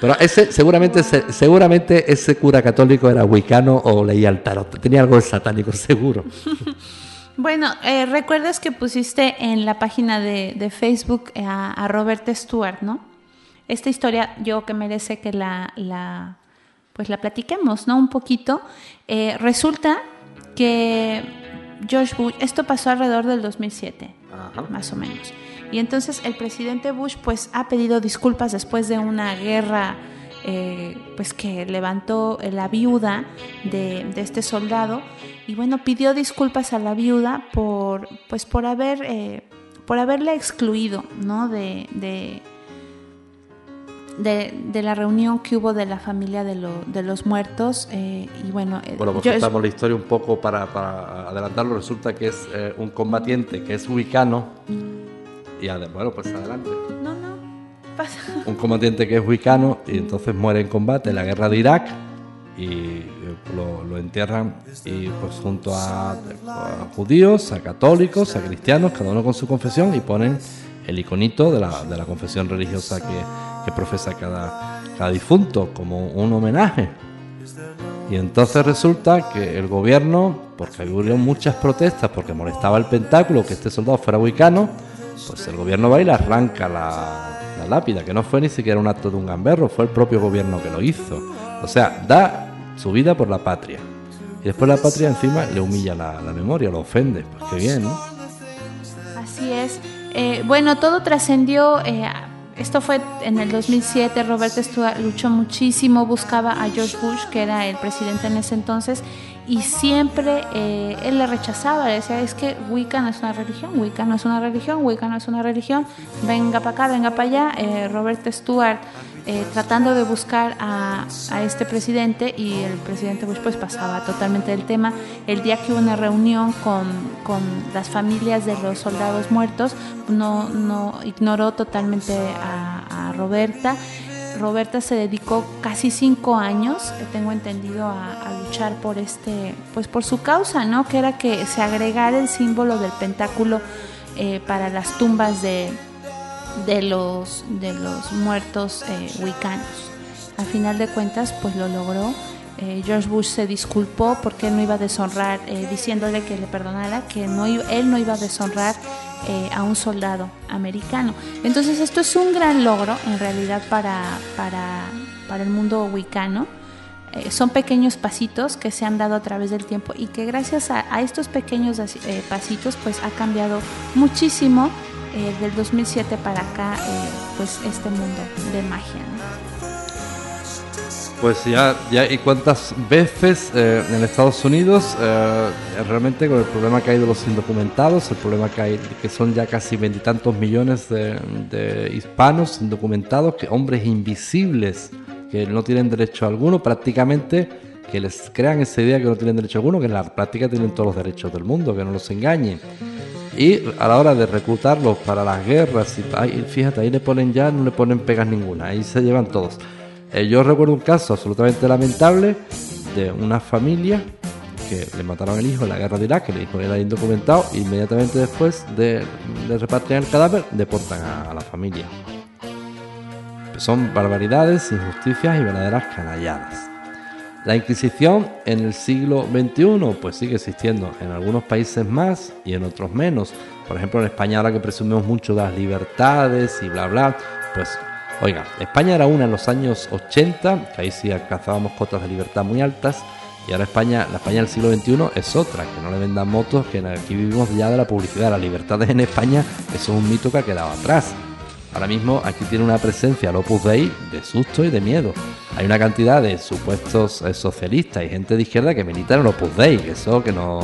Pero ese, seguramente, seguramente ese cura católico era wicano o leía el tarot. Tenía algo de satánico, seguro. Bueno, eh, recuerdas que pusiste en la página de, Facebook a, a Robert Stewart, ¿no? Esta historia yo que merece que la, la pues la platiquemos, ¿no? Un poquito. Eh, resulta que George Bush, esto pasó alrededor del 2007, más o menos. Y entonces el presidente Bush pues ha pedido disculpas después de una guerra eh, pues que levantó la viuda de, este soldado y bueno pidió disculpas a la viuda por pues por haber eh, por haberle excluido no de de, la reunión que hubo de la familia de, de los muertos. Eh, y bueno, eh, bueno, pues contamos la historia un poco para, adelantarlo. Resulta que es eh, un combatiente que es wicano. Y bueno, pues adelante. No, no, pasa. Un combatiente que es wicano y entonces muere en combate en la guerra de Irak y lo, lo, entierran y pues junto a, judíos, a católicos, a cristianos, cada uno con su confesión y ponen el iconito de la, de la confesión religiosa que, profesa cada, cada difunto como un homenaje. Y entonces resulta que el gobierno, porque hubo muchas protestas, porque molestaba el pentáculo que este soldado fuera wicano, pues el gobierno va y le arranca la, la, lápida, que no fue ni siquiera un acto de un gamberro, fue el propio gobierno que lo hizo. O sea, da su vida por la patria. Y después la patria encima le humilla la, la memoria, lo ofende. Pues qué bien, ¿no? Así es. Eh, bueno, todo trascendió eh, esto fue en el 2007, Robert Stewart luchó muchísimo, buscaba a George Bush, que era el presidente en ese entonces, y siempre eh, él le rechazaba, le decía, es que Wicca no es una religión, Wicca no es una religión, Wicca no es una religión, venga para acá, venga para allá. Eh, Robert Stewart eh, tratando de buscar a, este presidente y el presidente Bush pues pasaba totalmente del tema. El día que hubo una reunión con, con las familias de los soldados muertos, no, no ignoró totalmente a, Roberta Roberta se dedicó casi cinco años, tengo entendido, a, luchar por este, pues por su causa, ¿no? Que era que se agregara el símbolo del pentáculo eh, para las tumbas de, de los, de los muertos eh, wicanos. Al final de cuentas, pues lo logró. Eh, George Bush se disculpó porque no iba a deshonrar, eh, diciéndole que le perdonara, que no, él no iba a deshonrar a un soldado americano. Entonces esto es un gran logro en realidad para, para, para el mundo wicano. son pequeños pasitos que se han dado a través del tiempo y que gracias a estos pequeños pasitos pues ha cambiado muchísimo eh, del 2007 para acá, eh, pues este mundo de magia. Pues ya, ya, ¿y cuántas veces eh, en Estados Unidos realmente con el problema que hay de los indocumentados, el problema que hay, que son ya casi veintitantos millones de, de, hispanos indocumentados, que hombres invisibles que no tienen derecho alguno, prácticamente que les crean esa idea que no tienen derecho alguno, que en la práctica tienen todos los derechos del mundo, que no los engañen. Y a la hora de reclutarlos para las guerras, y, fíjate, ahí le ponen ya, no le ponen pegas ninguna, ahí se llevan todos. Eh, yo recuerdo un caso absolutamente lamentable de una familia que le mataron el hijo en la guerra de Irak, que dijo que era indocumentado, e inmediatamente después de, repatriar el cadáver, deportan a la familia. Son barbaridades, injusticias y verdaderas canalladas. La Inquisición en el siglo XXI pues sigue existiendo en algunos países más y en otros menos. Por ejemplo, en España ahora que presumimos mucho de las libertades y bla bla, pues oiga, España era una en los años 80, que ahí sí alcanzábamos cotas de libertad muy altas, y ahora España, la España del siglo XXI es otra, que no le vendan motos, que aquí vivimos ya de la publicidad, las libertades en España, eso es un mito que ha quedado atrás. Ahora mismo aquí tiene una presencia el Opus Dei de susto y de miedo. Hay una cantidad de supuestos eh, socialistas y gente de izquierda que militan el Opus Dei, que eso que no...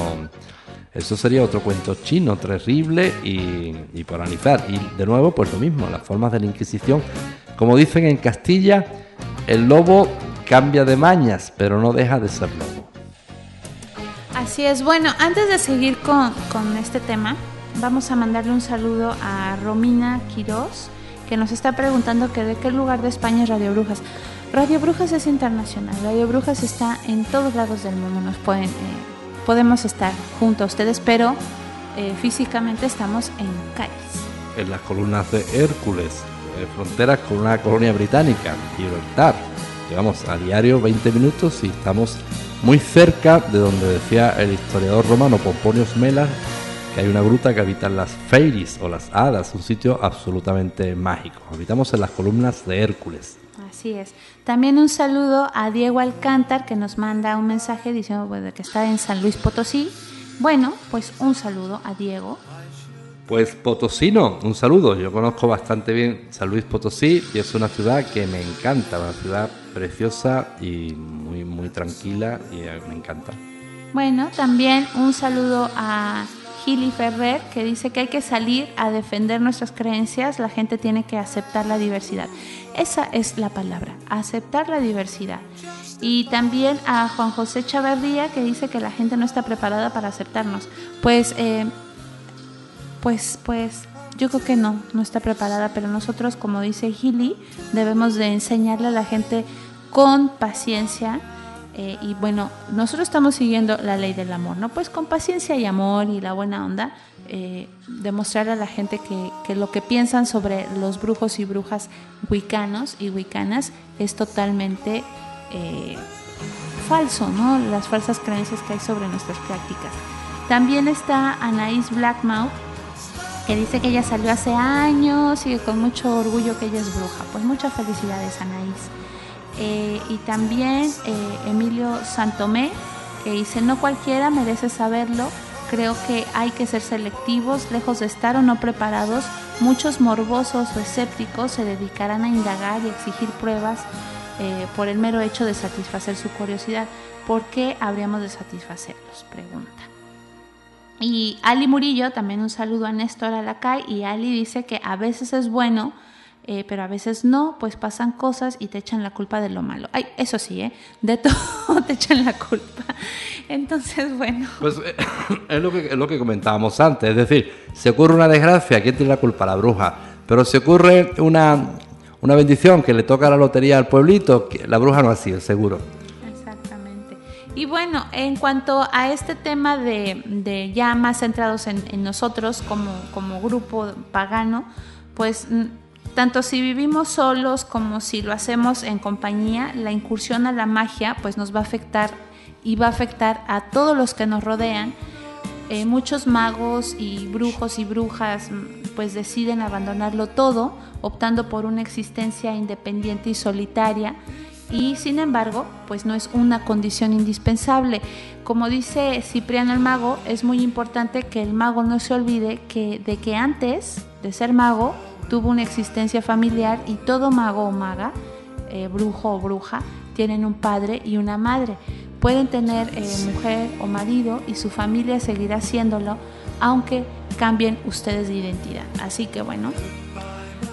Eso sería otro cuento chino terrible y, y por analizar. Y de nuevo, pues lo mismo, las formas de la Inquisición. Como dicen en Castilla, el lobo cambia de mañas, pero no deja de ser lobo. Así es. Bueno, antes de seguir con, con este tema, vamos a mandarle un saludo a Romina Quirós, que nos está preguntando que de qué lugar de España es Radio Brujas. Radio Brujas es internacional, Radio Brujas está en todos lados del mundo, nos pueden, eh, podemos estar junto a ustedes, pero eh, físicamente estamos en Cádiz. En las columnas de Hércules, fronteras con una colonia británica, Gibraltar. Llevamos a diario 20 minutos y estamos muy cerca de donde decía el historiador romano Pomponius Mela que hay una gruta que habitan las Fairies o las hadas, un sitio absolutamente mágico. Habitamos en las columnas de Hércules. Así es. También un saludo a Diego Alcántar que nos manda un mensaje diciendo que está en San Luis Potosí. Bueno, pues un saludo a Diego. Pues Potosino, un saludo. Yo conozco bastante bien San Luis Potosí y es una ciudad que me encanta, una ciudad preciosa y muy muy tranquila y me encanta. Bueno, también un saludo a Gili Ferrer, que dice que hay que salir a defender nuestras creencias, la gente tiene que aceptar la diversidad. Esa es la palabra, aceptar la diversidad. Y también a Juan José Chavarría, que dice que la gente no está preparada para aceptarnos. Pues, eh, pues, pues, yo creo que no, no está preparada, pero nosotros, como dice Gili, debemos de enseñarle a la gente con paciencia, eh, y bueno, nosotros estamos siguiendo la ley del amor, ¿no? Pues con paciencia y amor y la buena onda, eh, demostrar a la gente que, lo que piensan sobre los brujos y brujas wicanos y wicanas es totalmente eh, falso, ¿no? Las falsas creencias que hay sobre nuestras prácticas. También está Anaís Blackmouth, que dice que ella salió hace años y con mucho orgullo que ella es bruja. Pues muchas felicidades, Anaís. Eh, y también eh, Emilio Santomé, que dice, no cualquiera merece saberlo, creo que hay que ser selectivos, lejos de estar o no preparados, muchos morbosos o escépticos se dedicarán a indagar y exigir pruebas eh, por el mero hecho de satisfacer su curiosidad. ¿Por qué habríamos de satisfacerlos? Pregunta. Y Ali Murillo, también un saludo a Néstor Alacay, y Ali dice que a veces es bueno eh, pero a veces no, pues pasan cosas y te echan la culpa de lo malo. Ay, eso sí, ¿eh? De todo te echan la culpa. Entonces, bueno. Pues eh, es, lo que, es lo que comentábamos antes, es decir, si ocurre una desgracia, ¿quién tiene la culpa? La bruja. Pero si ocurre una, una bendición que le toca la lotería al pueblito, la bruja no ha sido, seguro. Exactamente. Y bueno, en cuanto a este tema de, de ya más centrados en, en nosotros como, como grupo pagano, pues Tanto si vivimos solos como si lo hacemos en compañía, la incursión a la magia pues nos va a afectar y va a afectar a todos los que nos rodean. Eh, muchos magos y brujos y brujas pues deciden abandonarlo todo, optando por una existencia independiente y solitaria y sin embargo, pues no es una condición indispensable. Como dice Cipriano el mago, es muy importante que el mago no se olvide de que antes de ser mago tuvo una existencia familiar y todo mago o maga, eh, brujo o bruja, tienen un padre y una madre. Pueden tener eh, mujer o marido y su familia seguirá haciéndolo, aunque cambien ustedes de identidad. Así que bueno,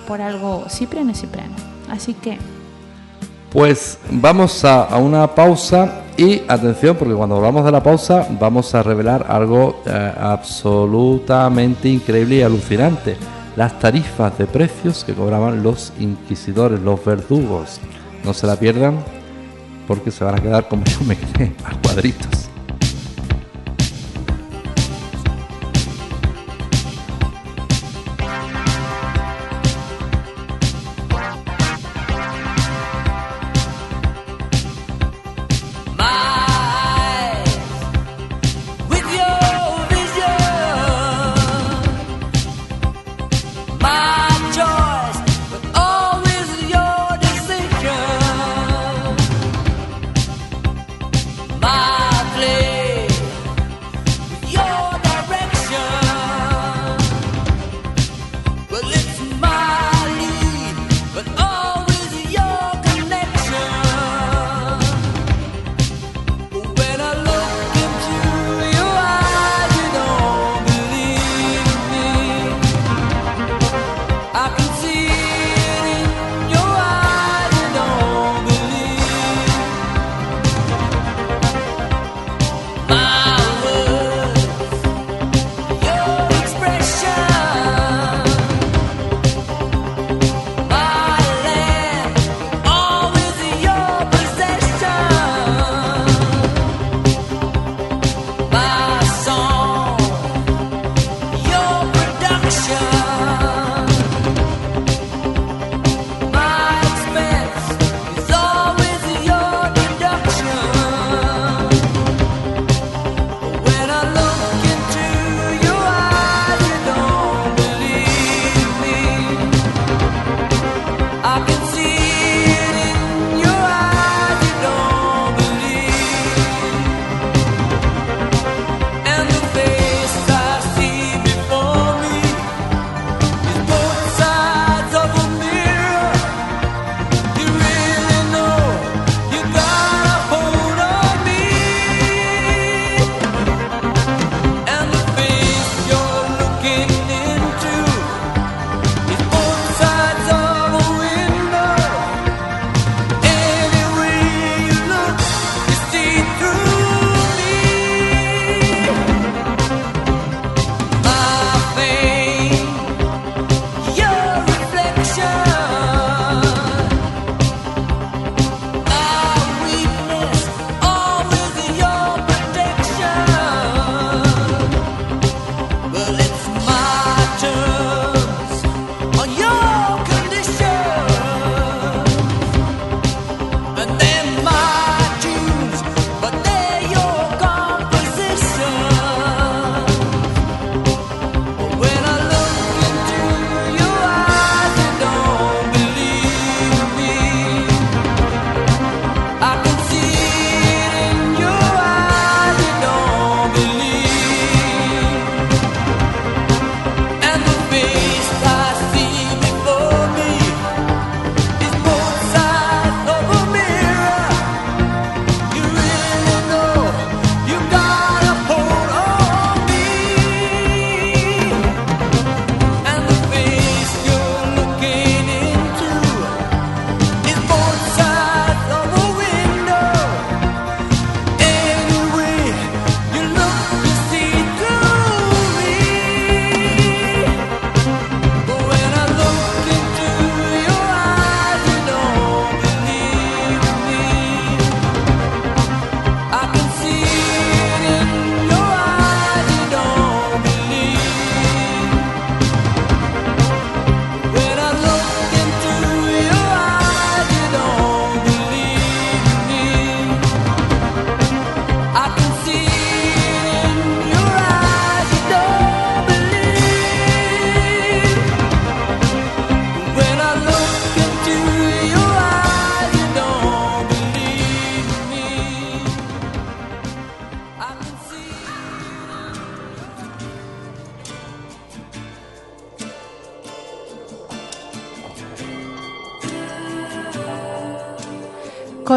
por algo Cipriano es Cipriano. Así que pues vamos a, una pausa y atención porque cuando volvamos de la pausa vamos a revelar algo eh, absolutamente increíble y alucinante. Las tarifas de precios que cobraban los inquisidores, los verdugos. No se la pierdan porque se van a quedar como yo me quedé a cuadritos.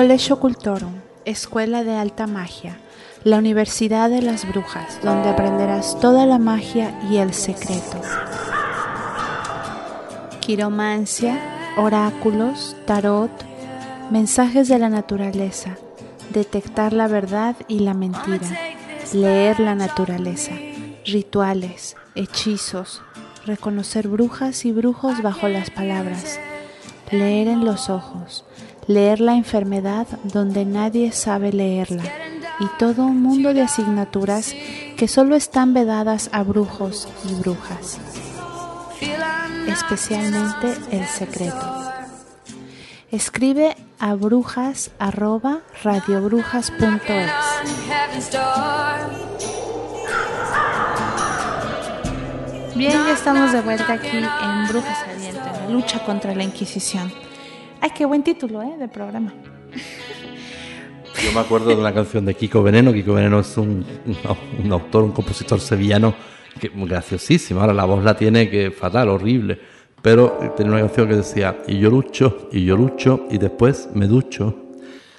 College Occultorum, Escuela de Alta Magia, la Universidad de las Brujas, donde aprenderás toda la magia y el secreto. Quiromancia, oráculos, tarot, mensajes de la naturaleza, detectar la verdad y la mentira, leer la naturaleza, rituales, hechizos, reconocer brujas y brujos bajo las palabras, leer en los ojos, leer la enfermedad donde nadie sabe leerla y todo un mundo de asignaturas que solo están vedadas a brujos y brujas, especialmente el secreto. Escribe a brujas arroba radiobrujas.es. Bien, ya estamos de vuelta aquí en Brujas en la lucha contra la Inquisición. Ay, qué buen título, ¿eh? De programa. Yo me acuerdo de una canción de Kiko Veneno. Kiko Veneno es un, un autor, un compositor sevillano que graciosísimo. Ahora la voz la tiene que fatal, horrible. Pero tenía una canción que decía, y yo lucho, y yo lucho, y después me ducho.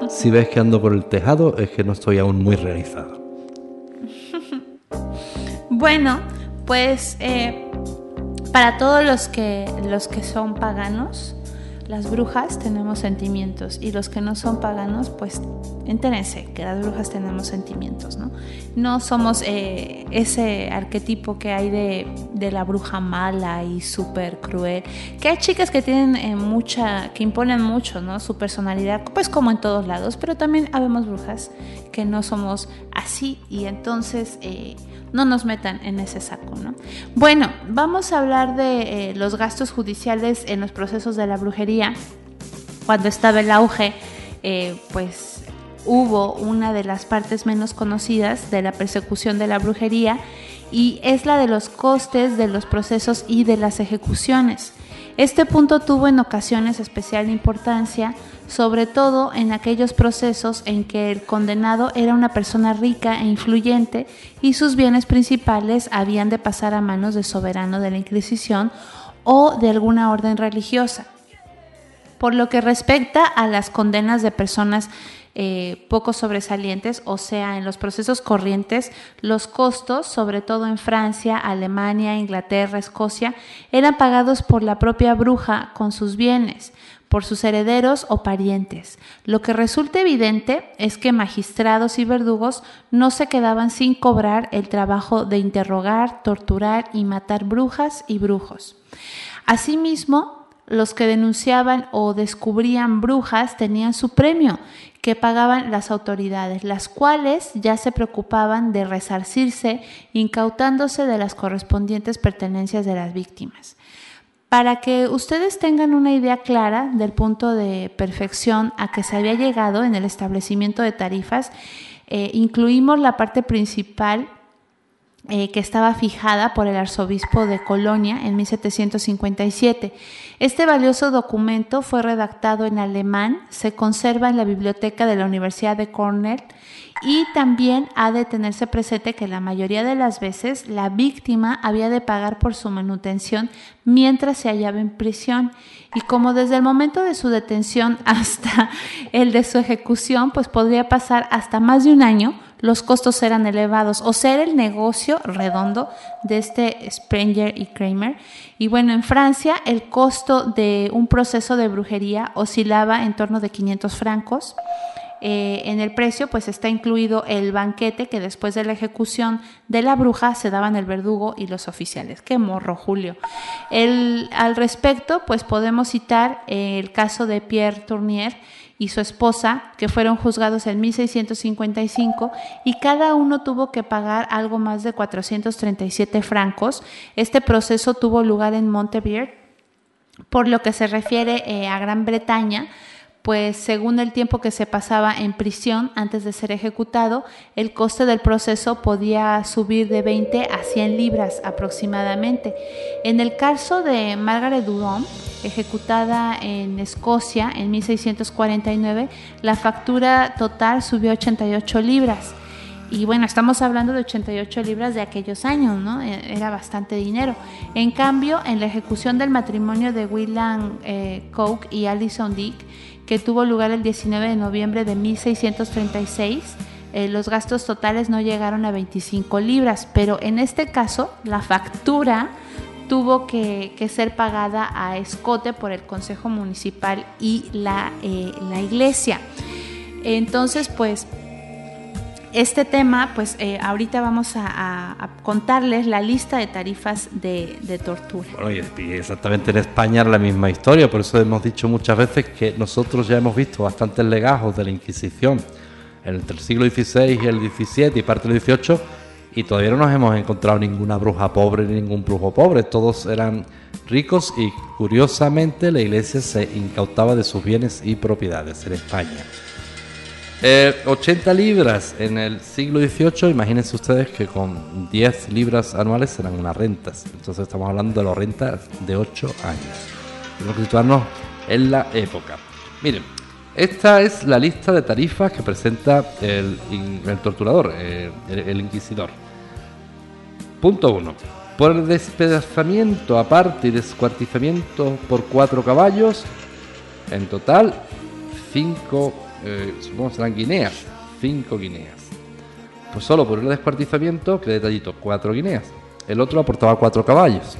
Si ves que ando por el tejado, es que no estoy aún muy realizado. bueno, pues eh, para todos los que, los que son paganos, las brujas tenemos sentimientos y los que no son paganos, pues entérense que las brujas tenemos sentimientos, ¿no? No somos eh, ese arquetipo que hay de, de, la bruja mala y súper cruel, que hay chicas que tienen eh, mucha, que imponen mucho, ¿no? Su personalidad, pues como en todos lados, pero también habemos brujas que no somos así y entonces... Eh, no nos metan en ese saco, ¿no? Bueno, vamos a hablar de eh, los gastos judiciales en los procesos de la brujería. Cuando estaba el auge, eh, pues hubo una de las partes menos conocidas de la persecución de la brujería y es la de los costes de los procesos y de las ejecuciones. Este punto tuvo en ocasiones especial importancia sobre todo en aquellos procesos en que el condenado era una persona rica e influyente y sus bienes principales habían de pasar a manos del soberano de la Inquisición o de alguna orden religiosa. Por lo que respecta a las condenas de personas eh, poco sobresalientes, o sea, en los procesos corrientes, los costos, sobre todo en Francia, Alemania, Inglaterra, Escocia, eran pagados por la propia bruja con sus bienes, por sus herederos o parientes. Lo que resulta evidente es que magistrados y verdugos no se quedaban sin cobrar el trabajo de interrogar, torturar y matar brujas y brujos. Asimismo, los que denunciaban o descubrían brujas tenían su premio, que pagaban las autoridades, las cuales ya se preocupaban de resarcirse, incautándose de las correspondientes pertenencias de las víctimas. Para que ustedes tengan una idea clara del punto de perfección a que se había llegado en el establecimiento de tarifas, eh, incluimos la parte principal eh, que estaba fijada por el arzobispo de Colonia en 1757. Este valioso documento fue redactado en alemán, se conserva en la biblioteca de la Universidad de Cornell y también ha de tenerse presente que la mayoría de las veces la víctima había de pagar por su manutención mientras se hallaba en prisión y como desde el momento de su detención hasta el de su ejecución pues podría pasar hasta más de un año los costos eran elevados, o sea, el negocio redondo de este Sprenger y Kramer. Y bueno, en Francia el costo de un proceso de brujería oscilaba en torno de 500 francos. Eh, en el precio pues está incluido el banquete que después de la ejecución de la bruja se daban el verdugo y los oficiales. Qué morro, Julio. Al respecto pues podemos citar el caso de Pierre Tournier, y su esposa, que fueron juzgados en 1655 y cada uno tuvo que pagar algo más de 437 francos. Este proceso tuvo lugar en Montevideo, por lo que se refiere eh, a Gran Bretaña pues según el tiempo que se pasaba en prisión antes de ser ejecutado, el coste del proceso podía subir de 20 a 100 libras aproximadamente. En el caso de Margaret Durham, ejecutada en Escocia en 1649, la factura total subió a 88 libras. Y bueno, estamos hablando de 88 libras de aquellos años, ¿no? E, era bastante dinero. En cambio, en la ejecución del matrimonio de William eh, Coke y Alison Dick, que tuvo lugar el 19 de noviembre de 1636, eh, los gastos totales no llegaron a 25 libras, pero en este caso la factura tuvo que, ser pagada a escote por el Consejo Municipal y la, eh, la iglesia. Entonces, pues este tema, pues eh, ahorita vamos a, contarles la lista de tarifas de, tortura. Bueno, y exactamente en España es la misma historia, por eso hemos dicho muchas veces que nosotros ya hemos visto bastantes legajos de la Inquisición entre el siglo XVI y el XVII y parte del XVIII y todavía no nos hemos encontrado ninguna bruja pobre ni ningún brujo pobre, todos eran ricos y curiosamente la iglesia se incautaba de sus bienes y propiedades en España. 80 eh, libras en el siglo XVIII, imagínense ustedes que con 10 libras anuales serán unas rentas. Entonces estamos hablando de las rentas de 8 años. Tenemos que situarnos en la época. Miren, esta es la lista de tarifas que presenta el, torturador, eh, el, inquisidor. Punto 1. Por el despedazamiento aparte y descuartizamiento por 4 caballos, en total 5 eh, supongo que serán guineas, 5 guineas. Pues solo por el descuartizamiento, que detallito, 4 guineas. El otro aportaba 4 caballos.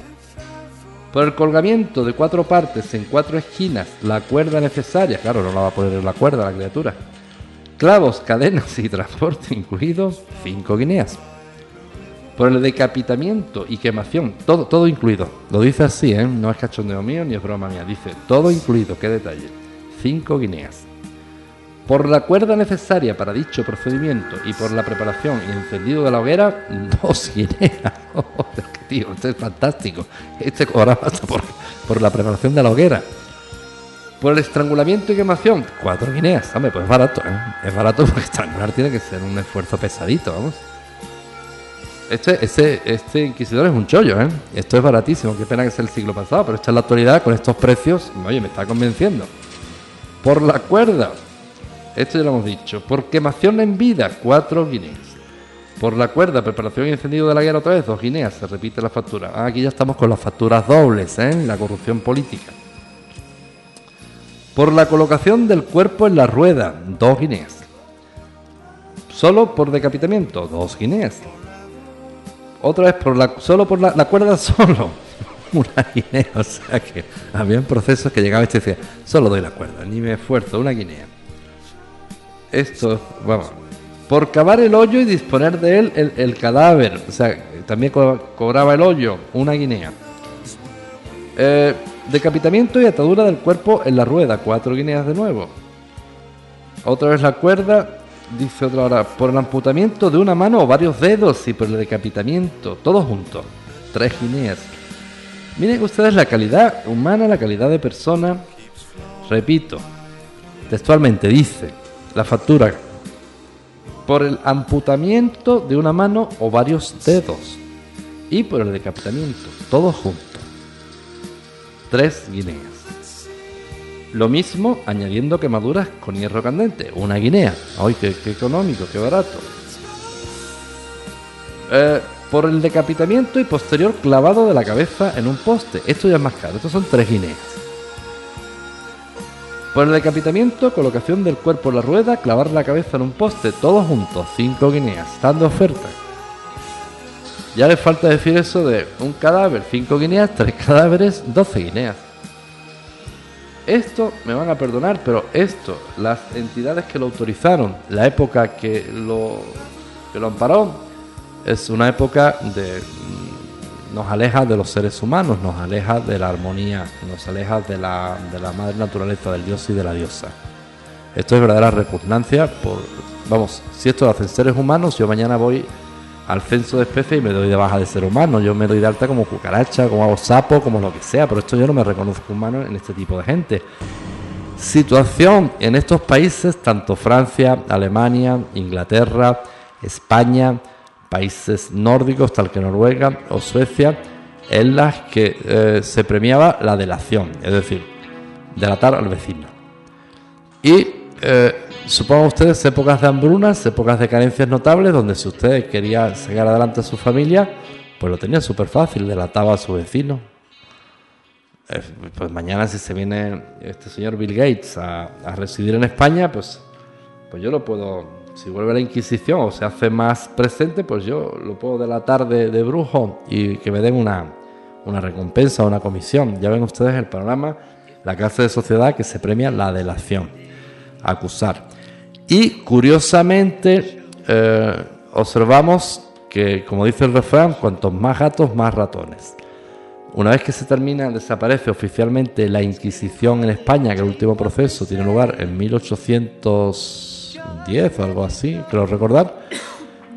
Por el colgamiento de cuatro partes en cuatro esquinas, la cuerda necesaria, claro, no la va a poner en la cuerda la criatura. Clavos, cadenas y transporte incluidos, 5 guineas. Por el decapitamiento y quemación, todo, todo incluido. Lo dice así, ¿eh? no es cachondeo mío ni es broma mía. Dice, todo incluido, qué detalle. 5 guineas. Por la cuerda necesaria para dicho procedimiento y por la preparación y encendido de la hoguera, dos guineas. tío, esto es fantástico. Este cobraba hasta por, por la preparación de la hoguera. Por el estrangulamiento y quemación, cuatro guineas. Hombre, pues es barato, ¿eh? Es barato porque estrangular tiene que ser un esfuerzo pesadito, vamos. Este, este, este inquisidor es un chollo, ¿eh? Esto es baratísimo. Qué pena que sea el siglo pasado, pero esta es la actualidad con estos precios. Oye, me está convenciendo. Por la cuerda, esto ya lo hemos dicho. Por quemación en vida, cuatro guineas. Por la cuerda, preparación y encendido de la guerra otra vez, dos guineas. Se repite la factura. Ah, aquí ya estamos con las facturas dobles, ¿eh? La corrupción política. Por la colocación del cuerpo en la rueda, dos guineas. Solo por decapitamiento, dos guineas. Otra vez por la, solo por la, cuerda solo, una guinea. O sea que había un proceso que llegaba este y decía, solo doy la cuerda, ni me esfuerzo, una guinea esto, vamos, por cavar el hoyo y disponer de él el, cadáver. O sea, también cobraba el hoyo, una guinea. Eh, decapitamiento y atadura del cuerpo en la rueda, cuatro guineas de nuevo. Otra vez la cuerda, dice otra hora, por el amputamiento de una mano o varios dedos y por el decapitamiento, todo junto, tres guineas. Miren ustedes la calidad humana, la calidad de persona. Repito, textualmente dice, la factura por el amputamiento de una mano o varios dedos y por el decapitamiento, todo junto. Tres guineas. Lo mismo añadiendo quemaduras con hierro candente, una guinea. ¡Ay, qué, económico, qué barato! Eh, por el decapitamiento y posterior clavado de la cabeza en un poste. Esto ya es más caro, estos son tres guineas. Por el decapitamiento, colocación del cuerpo en la rueda, clavar la cabeza en un poste, todos juntos, 5 guineas, dando oferta. Ya le falta decir eso de un cadáver, 5 guineas, 3 cadáveres, 12 guineas. Esto me van a perdonar, pero esto, las entidades que lo autorizaron, la época que lo, que lo amparó, es una época de nos aleja de los seres humanos, nos aleja de la armonía, nos aleja de la, de la madre naturaleza, del dios y de la diosa. Esto es verdadera repugnancia por, vamos, si esto lo hacen seres humanos, yo mañana voy al censo de especies y me doy de baja de ser humano, yo me doy de alta como cucaracha, como sapo, como lo que sea, pero esto yo no me reconozco humano en este tipo de gente. Situación en estos países, tanto Francia, Alemania, Inglaterra, España, países nórdicos, tal que Noruega o Suecia, en las que eh, se premiaba la delación, es decir, delatar al vecino. Y eh, supongan ustedes épocas de hambrunas, épocas de carencias notables, donde si usted quería sacar adelante a su familia, pues lo tenía súper fácil, delataba a su vecino. Eh, pues mañana si se viene este señor Bill Gates a, residir en España, pues, pues yo lo puedo, si vuelve la Inquisición o se hace más presente, pues yo lo puedo delatar de, brujo y que me den una, una recompensa, una comisión. Ya ven ustedes el panorama, la clase de sociedad que se premia la delación, acusar. Y curiosamente eh, observamos que, como dice el refrán, cuantos más gatos, más ratones. Una vez que se termina, desaparece oficialmente la Inquisición en España, que el último proceso tiene lugar en 1800 10, algo así, creo recordar,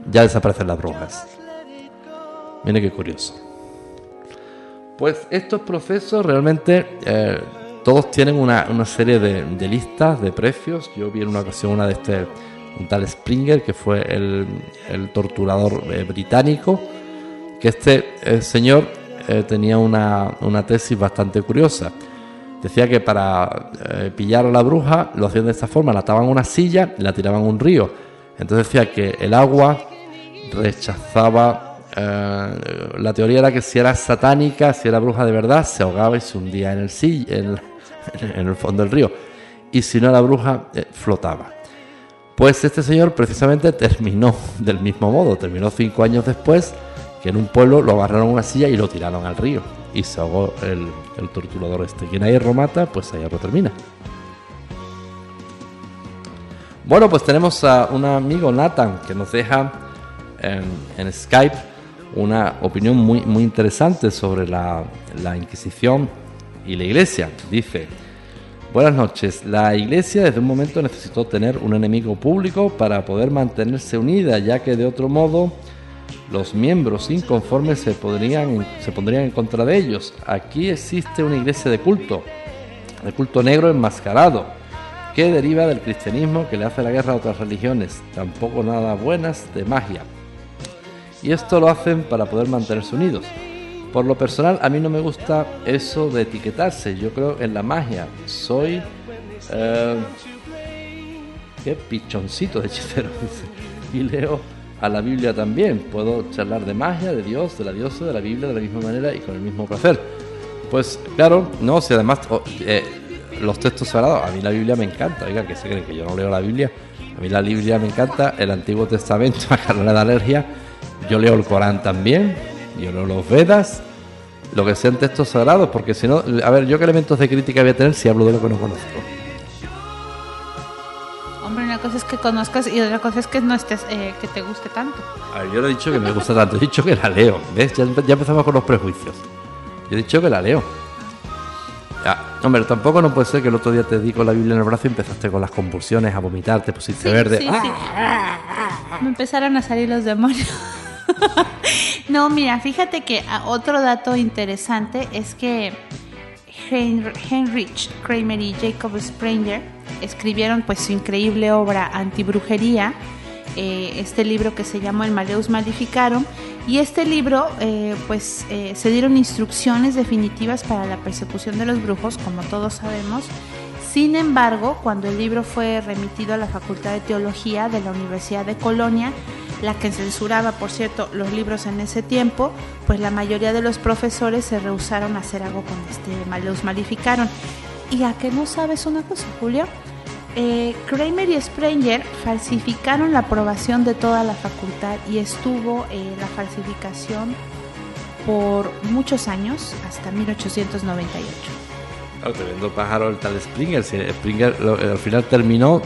ya desaparecen las brujas. Mire qué curioso. Pues estos procesos realmente eh, todos tienen una, una serie de, listas de precios. Yo vi en una ocasión una de este, un tal Springer, que fue el, el torturador eh, británico, que este eh, señor tenía una, una tesis bastante curiosa Decía que para pillar a la bruja lo hacían de esta forma, la ataban a una silla y la tiraban a un río. Entonces decía que el agua rechazaba eh, la teoría era que si era satánica, si era bruja de verdad, se ahogaba y se hundía en el, en, el fondo del río. Y si no era bruja, eh, flotaba. Pues este señor precisamente terminó del mismo modo, terminó cinco años después, que en un pueblo lo agarraron a una silla y lo tiraron al río. Y se ahogó el, torturador este. Quien ahí mata, pues ahí lo termina. Bueno, pues tenemos a un amigo Nathan que nos deja en Skype una opinión muy, muy interesante sobre la, la Inquisición y la Iglesia. Dice, buenas noches, la Iglesia desde un momento necesitó tener un enemigo público para poder mantenerse unida, ya que de otro modo los miembros inconformes se, podrían, se pondrían en contra de ellos. Aquí existe una iglesia de culto, de culto negro enmascarado, que deriva del cristianismo que le hace la guerra a otras religiones, tampoco nada buenas de magia y esto lo hacen para poder mantenerse unidos. Por lo personal, a mí no me gusta eso de etiquetarse. Yo creo en la magia. Soy. Eh, qué pichoncito de hechicero, Y leo a la Biblia también. Puedo charlar de magia, de Dios, de la diosa, de la Biblia de la misma manera y con el mismo placer. Pues claro, no, si además oh, eh, los textos sagrados, a mí la Biblia me encanta. Oiga, que se creen que yo no leo la Biblia. A mí la Biblia me encanta, el Antiguo Testamento, a carrera de alergia yo leo el Corán también, yo leo los Vedas, lo que sean textos sagrados, porque si no, a ver, yo qué elementos de crítica voy a tener si hablo de lo que no conozco. Una cosa es que conozcas y otra cosa es que no estés, eh, que te guste tanto. A ver, yo no he dicho que me gusta tanto, he dicho que la leo. ¿Ves? Ya, empezamos con los prejuicios. Yo he dicho que la leo. Ya, hombre, tampoco no puede ser que el otro día te di con la Biblia en el brazo y empezaste con las convulsiones, a vomitar, te pusiste verde. Sí, sí. Me empezaron a salir los demonios. no, mira, fíjate que ah, otro dato interesante es que Heinrich Kramer y Jacob Sprenger escribieron pues su increíble obra Antibrujería, eh, este libro que se llamó El Maleus Maleficarum, y este libro eh, pues eh, se dieron instrucciones definitivas para la persecución de los brujos, como todos sabemos. Sin embargo, cuando el libro fue remitido a la Facultad de Teología de la Universidad de Colonia, la que censuraba, por cierto, los libros en ese tiempo, pues la mayoría de los profesores se rehusaron a hacer algo con este, los malificaron. ¿Y a qué no sabes una cosa, Julio? Eh, Kramer y Sprenger falsificaron la aprobación de toda la facultad y estuvo eh, la falsificación por muchos años, hasta 1898. Claro, tremendo pájaro el tal Springer. Springer al final terminó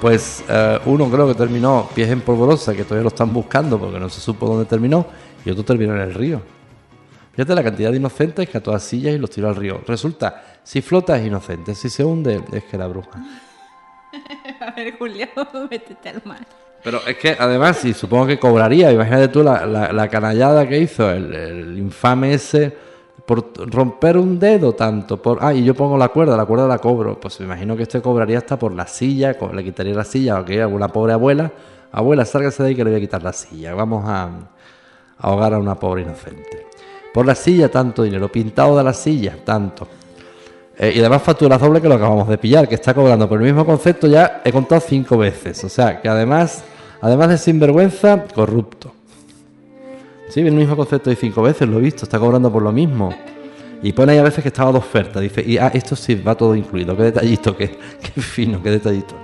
pues eh, uno creo que terminó pies en polvorosa, que todavía lo están buscando porque no se supo dónde terminó, y otro terminó en el río. Fíjate la cantidad de inocentes que ató a sillas y los tiró al río. Resulta, si flota es inocente, si se hunde es que la bruja. a ver, Julio, métete al mar. Pero es que además, si supongo que cobraría, imagínate tú la, canallada que hizo el infame ese por romper un dedo tanto, por... Ah, y yo pongo la cuerda, la cuerda la cobro. Pues me imagino que este cobraría hasta por la silla, le quitaría la silla, o que alguna pobre abuela, abuela, sálgase de ahí que le voy a quitar la silla, vamos a, ahogar a una pobre inocente. Por la silla tanto dinero, pintado de la silla tanto. Eh, y además factura doble que lo acabamos de pillar, que está cobrando por el mismo concepto ya he contado cinco veces. O sea, que además, además de sinvergüenza, corrupto. Sí, el mismo concepto de cinco veces, lo he visto, está cobrando por lo mismo. Y pone ahí a veces que estaba de oferta. Dice, y ah, esto sí va todo incluido. Qué detallito, qué, qué fino, qué detallito.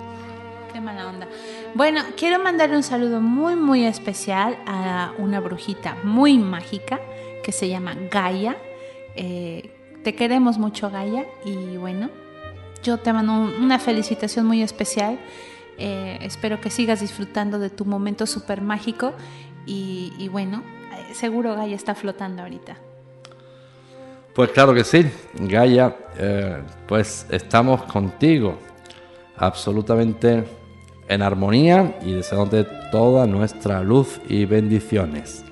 Qué mala onda. Bueno, quiero mandarle un saludo muy, muy especial a una brujita muy mágica que se llama Gaia. Eh, te queremos mucho, Gaia. Y bueno, yo te mando una felicitación muy especial. Eh, espero que sigas disfrutando de tu momento súper mágico. Y, bueno, seguro Gaia está flotando ahorita. Pues claro que sí, Gaia, eh, pues estamos contigo, absolutamente en armonía y deseándote toda nuestra luz y bendiciones.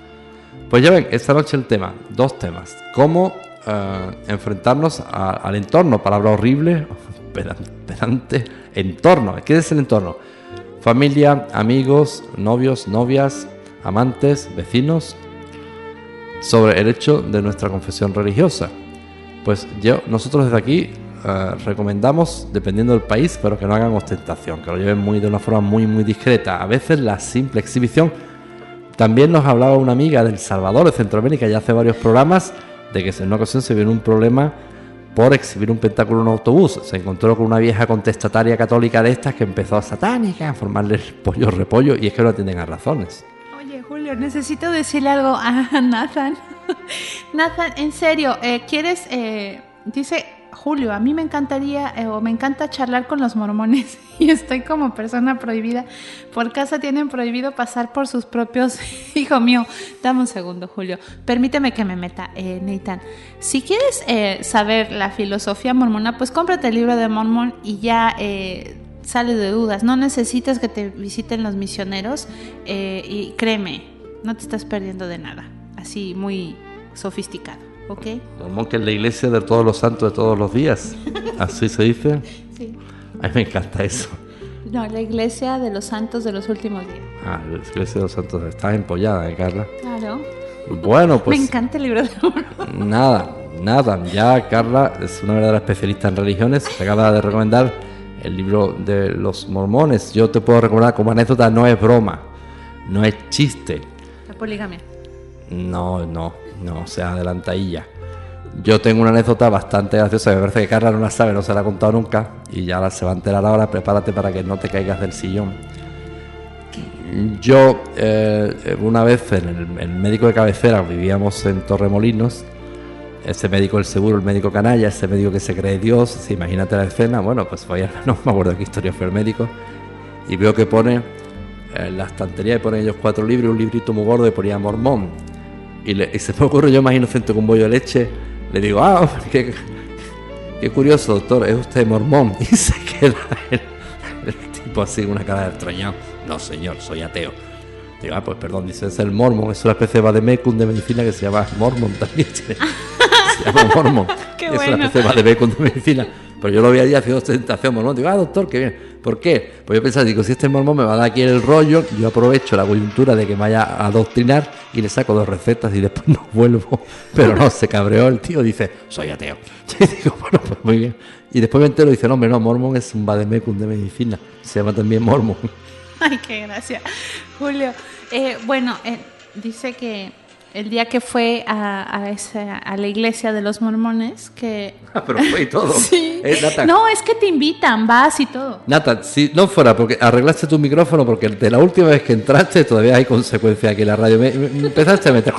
Pues ya ven, esta noche el tema, dos temas. Cómo eh, enfrentarnos al entorno, palabra horrible, pedante, entorno. ¿Qué es el entorno? Familia, amigos, novios, novias, amantes, vecinos, sobre el hecho de nuestra confesión religiosa. Pues yo, nosotros desde aquí eh, recomendamos, dependiendo del país, pero que no hagan ostentación, que lo lleven muy de una forma muy muy discreta. A veces la simple exhibición. También nos hablaba una amiga del Salvador, de Centroamérica, ya hace varios programas, de que en una ocasión se vio un problema por exhibir un pentáculo en un autobús. Se encontró con una vieja contestataria católica de estas que empezó a satánica, a formarle pollo repollo, y es que no atienden a razones. Necesito decirle algo a Nathan. Nathan, en serio, eh, ¿quieres? Eh, dice Julio, a mí me encantaría eh, o me encanta charlar con los mormones y estoy como persona prohibida. Por casa tienen prohibido pasar por sus propios. Hijo mío, dame un segundo, Julio. Permíteme que me meta, Nathan. Si quieres saber la filosofía mormona, pues cómprate el libro de Mormon y ya sale de dudas. No necesitas que te visiten los misioneros y créeme, no te estás perdiendo de nada. Así muy sofisticado, ¿ok? Como que es la iglesia de todos los santos de todos los días. ¿Así se dice? Sí. A mí me encanta eso. No, la iglesia de los santos de los últimos días. Ah, la iglesia de los santos. Estás empollada, ¿eh, Carla? Claro. Bueno, pues. Me encanta el libro de Nada, nada. Ya Carla es una verdadera especialista en religiones. Se acaba de recomendar el libro de los mormones. Yo te puedo recordar como anécdota, no es broma, no es chiste. Poligamia. No, no, no, sea adelantadilla. Yo tengo una anécdota bastante graciosa, me parece que Carla no la sabe, no se la ha contado nunca, y ya se va a enterar ahora, prepárate para que no te caigas del sillón. Yo, eh, una vez en el, médico de cabecera, vivíamos en Torremolinos, ese médico del seguro, el médico canalla, ese médico que se cree Dios, imagínate la escena, bueno, pues vaya, no me acuerdo qué historia fue el médico, y veo que pone en la estantería y ponen ellos cuatro libros, un librito muy gordo y ponía mormón. Y, se me ocurre yo más inocente con un bollo de leche, le digo, ah, qué, qué curioso, doctor, es usted mormón. Y se queda el, tipo así, una cara de extrañado. No, señor, soy ateo. Digo, ah, pues perdón, dice, es el mormón, es una especie de vademecum de medicina que se llama mormón también. se llama mormon. Qué es bueno. una especie de con medicina. Pero yo lo vi allí haciendo ostentación mormón. Digo, ah, doctor, qué bien. ¿Por qué? Pues yo pensaba, digo, si este mormón me va a dar aquí el rollo, yo aprovecho la coyuntura de que me vaya a adoctrinar y le saco dos recetas y después no vuelvo. Pero no, se cabreó el tío, dice, soy ateo. Y digo, bueno, pues muy bien. Y después me entero y dice, no, hombre, no, mormón es un vademecum de medicina. Se llama también mormón. Ay, qué gracia. Julio, eh, bueno, eh, dice que el día que fue a, a, esa, a la iglesia de los mormones, que... Ah, pero fue y todo. sí. Eh, Nathan. No, es que te invitan, vas y todo. Nathan, si no fuera porque arreglaste tu micrófono, porque de la última vez que entraste todavía hay consecuencia aquí en la radio. Me, me empezaste a meter...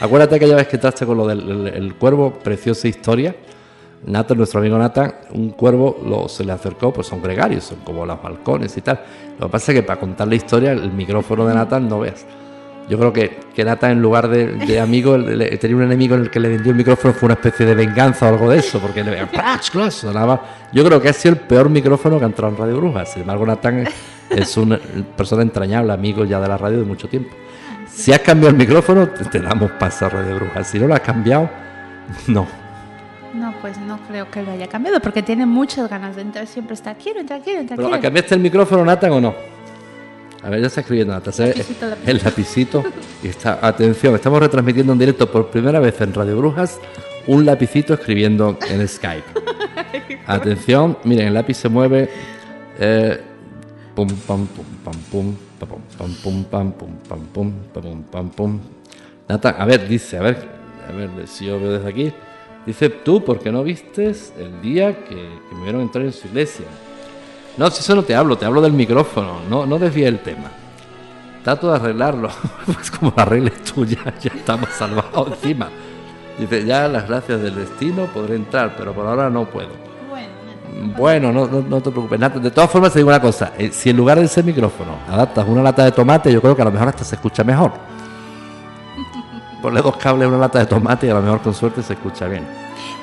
Acuérdate aquella vez que entraste con lo del el, el cuervo, preciosa historia. Nathan, nuestro amigo Nathan, un cuervo lo, se le acercó, pues son gregarios, son como los balcones y tal. Lo que pasa es que para contar la historia, el micrófono de Nathan no veas. Yo creo que, que Nathan, en lugar de, de amigo, le, tenía un enemigo en el que le vendió el micrófono, fue una especie de venganza o algo de eso, porque le sonaba. Yo creo que ha sido el peor micrófono que ha entrado en Radio Brujas. Sin embargo, Nathan es una persona entrañable, amigo ya de la radio de mucho tiempo. Si has cambiado el micrófono, te, te damos paso a Radio Brujas. Si no lo has cambiado, no. No, pues no creo que lo haya cambiado, porque tiene muchas ganas de entrar. Siempre está, quiero entrar, quiero entrar. Pero, quiero. ¿Cambiaste el micrófono, Nathan, o no? A ver, ya está escribiendo. ¿sabes? Lapicito, lapicito. El lapicito. Y está, atención, estamos retransmitiendo en directo por primera vez en Radio Brujas un lapicito escribiendo en Skype. Atención, miren, el lápiz se mueve. Eh, pum, pam, pum, pam, pum, pam, pam, pum, pam, pum, pam, pum, pam, pam, pum. Nathan, a ver, dice, a ver, a ver si yo veo desde aquí. Dice, tú, ¿por qué no vistes el día que, que me vieron entrar en su iglesia? No, si eso no te hablo, te hablo del micrófono, no, no desvíe el tema. Trato de arreglarlo, pues como lo arregles tú, ya, ya estamos salvados encima. Dice, ya las gracias del destino podré entrar, pero por ahora no puedo. Bueno, no, no, no te preocupes. De todas formas, te digo una cosa: eh, si en lugar de ese micrófono adaptas una lata de tomate, yo creo que a lo mejor hasta se escucha mejor. Ponle dos cables a una lata de tomate y a lo mejor con suerte se escucha bien.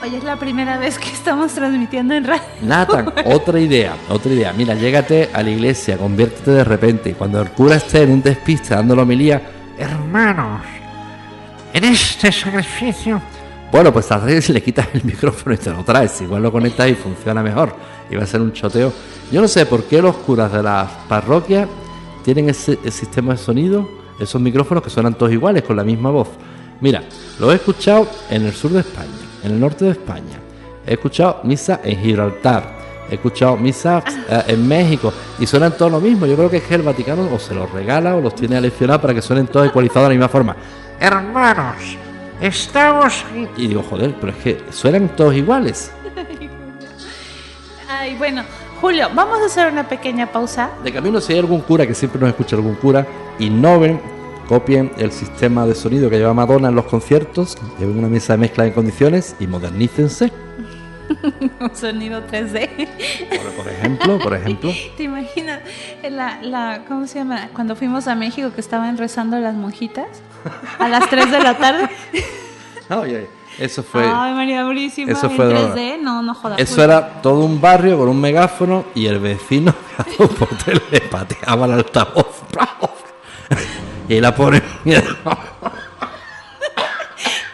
Oye, es la primera vez que estamos transmitiendo en radio. Nathan, otra idea, otra idea. Mira, llégate a la iglesia, conviértete de repente y cuando el cura esté en un despiste dando la homilía, hermanos, en este sacrificio. Bueno, pues a veces le quitas el micrófono y te lo traes. Igual lo conectas y funciona mejor. Y va a ser un choteo. Yo no sé por qué los curas de las parroquias tienen ese, ese sistema de sonido, esos micrófonos que suenan todos iguales, con la misma voz. Mira, lo he escuchado en el sur de España, en el norte de España. He escuchado misa en Gibraltar. He escuchado misa eh, en México y suenan todos lo mismo. Yo creo que es que el Vaticano o se los regala o los tiene aleccionados para que suenen todos ecualizados de la misma forma. Hermanos, estamos aquí. Y digo, joder, pero es que suenan todos iguales. Ay, bueno, Julio, vamos a hacer una pequeña pausa. De camino, si hay algún cura que siempre nos escucha algún cura, innoven, copien el sistema de sonido que lleva Madonna en los conciertos, lleven una mesa de mezcla en condiciones y modernícense. Un sonido 3D. Por, por ejemplo, por ejemplo. ¿Te imaginas la, la, ¿cómo se llama? Cuando fuimos a México que estaban rezando las monjitas a las 3 de la tarde. Oye, eso fue. Ay, María Purísima, Eso fue de 3D, no, no jodas. Eso Julio. era todo un barrio con un megáfono y el vecino por le pateaba el altavoz. Y la pobre.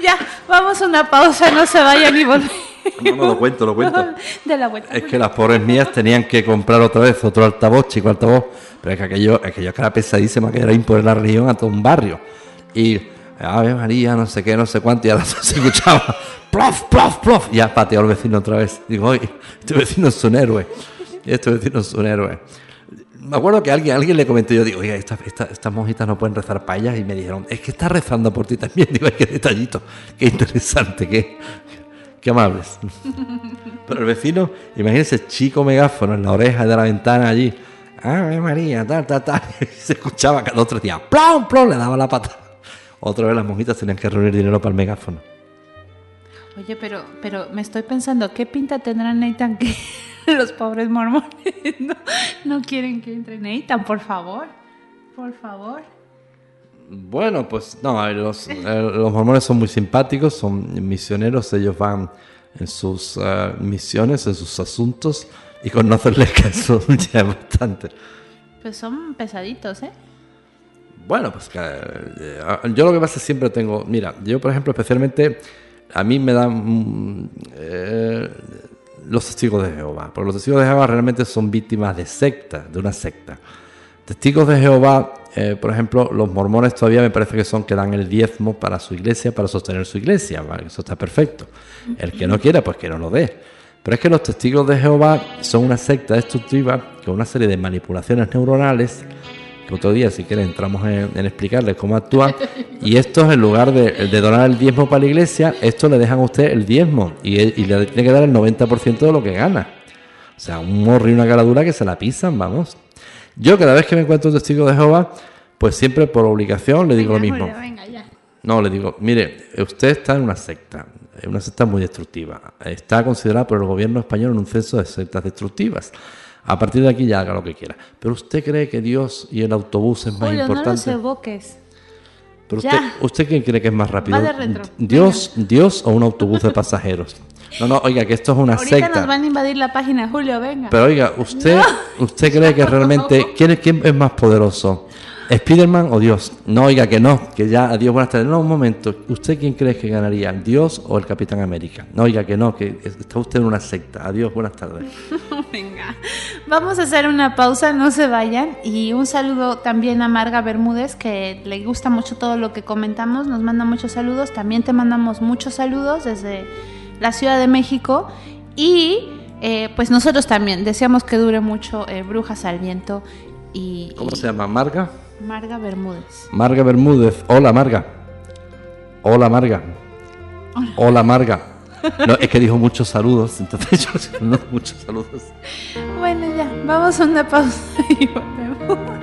Ya, vamos a una pausa, no se vayan y volver. No, no, lo cuento, lo cuento. De la vuelta. Es que las pobres mías tenían que comprar otra vez otro altavoz, chico altavoz. Pero es que aquello, aquello que era pesadísima, que era imponer la religión a todo un barrio. Y, Ave María, no sé qué, no sé cuánto, y ahora se escuchaba, plof, plof, plof. Y ya pateó al vecino otra vez. Digo, oye, este vecino es un héroe. Este vecino es un héroe. Me acuerdo que alguien, alguien le comentó, yo digo, oiga, estas esta, estas monjitas no pueden rezar para ellas. Y me dijeron, es que está rezando por ti también. Digo, qué detallito, qué interesante, qué, qué amables. Pero el vecino, imagínense, chico megáfono en la oreja de la ventana allí. Ave María, tal, tal, tal. Se escuchaba cada otro día, plom, plom, le daba la pata. Otra vez las monjitas tenían que reunir dinero para el megáfono. Oye, pero, pero me estoy pensando, ¿qué pinta tendrán Nathan que los pobres mormones no, no quieren que entre Nathan? Por favor, por favor. Bueno, pues no, los, eh, los mormones son muy simpáticos, son misioneros, ellos van en sus eh, misiones, en sus asuntos, y con no hacerles caso ya es bastante. Pues son pesaditos, ¿eh? Bueno, pues que, eh, yo lo que pasa es siempre tengo, mira, yo por ejemplo especialmente, a mí me dan mm, eh, los testigos de Jehová, porque los testigos de Jehová realmente son víctimas de secta, de una secta. Testigos de Jehová, eh, por ejemplo, los mormones todavía me parece que son que dan el diezmo para su iglesia, para sostener su iglesia, eso está perfecto. El que no quiera, pues que no lo dé. Pero es que los testigos de Jehová son una secta destructiva con una serie de manipulaciones neuronales otro día, si quieren, entramos en, en explicarles cómo actúan. Y estos, en lugar de, de donar el diezmo para la iglesia, esto le dejan a usted el diezmo y, y le tiene que dar el 90% de lo que gana. O sea, un morro y una caradura que se la pisan, vamos. Yo cada vez que me encuentro un testigo de Jehová, pues siempre por obligación le digo lo mismo. Julio, venga, ya. No, le digo, mire, usted está en una secta, una secta muy destructiva. Está considerada por el gobierno español en un censo de sectas destructivas. A partir de aquí ya haga lo que quiera. Pero usted cree que Dios y el autobús es más Julio, no los importante. evoques. Pero usted, ¿usted quién cree que es más rápido? Va de retro. Dios, Dios o un autobús de pasajeros. No, no, oiga, que esto es una Ahorita secta. nos van a invadir la página, Julio, venga. Pero oiga, usted, usted cree que realmente quién es quién es más poderoso, Spiderman o Dios. No, oiga, que no, que ya, adiós, buenas tardes. No, un momento. ¿Usted quién cree que ganaría, Dios o el Capitán América? No, oiga, que no, que está usted en una secta. Adiós, buenas tardes. Venga, vamos a hacer una pausa, no se vayan. Y un saludo también a Marga Bermúdez, que le gusta mucho todo lo que comentamos, nos manda muchos saludos. También te mandamos muchos saludos desde la Ciudad de México. Y eh, pues nosotros también deseamos que dure mucho eh, Brujas al Viento. Y, ¿Cómo se llama? ¿Marga? Marga Bermúdez. Marga Bermúdez. Hola, Marga. Hola, Marga. Hola, Marga. No, es que dijo muchos saludos, entonces yo no, muchos saludos. Bueno, ya, vamos a una pausa y volvemos.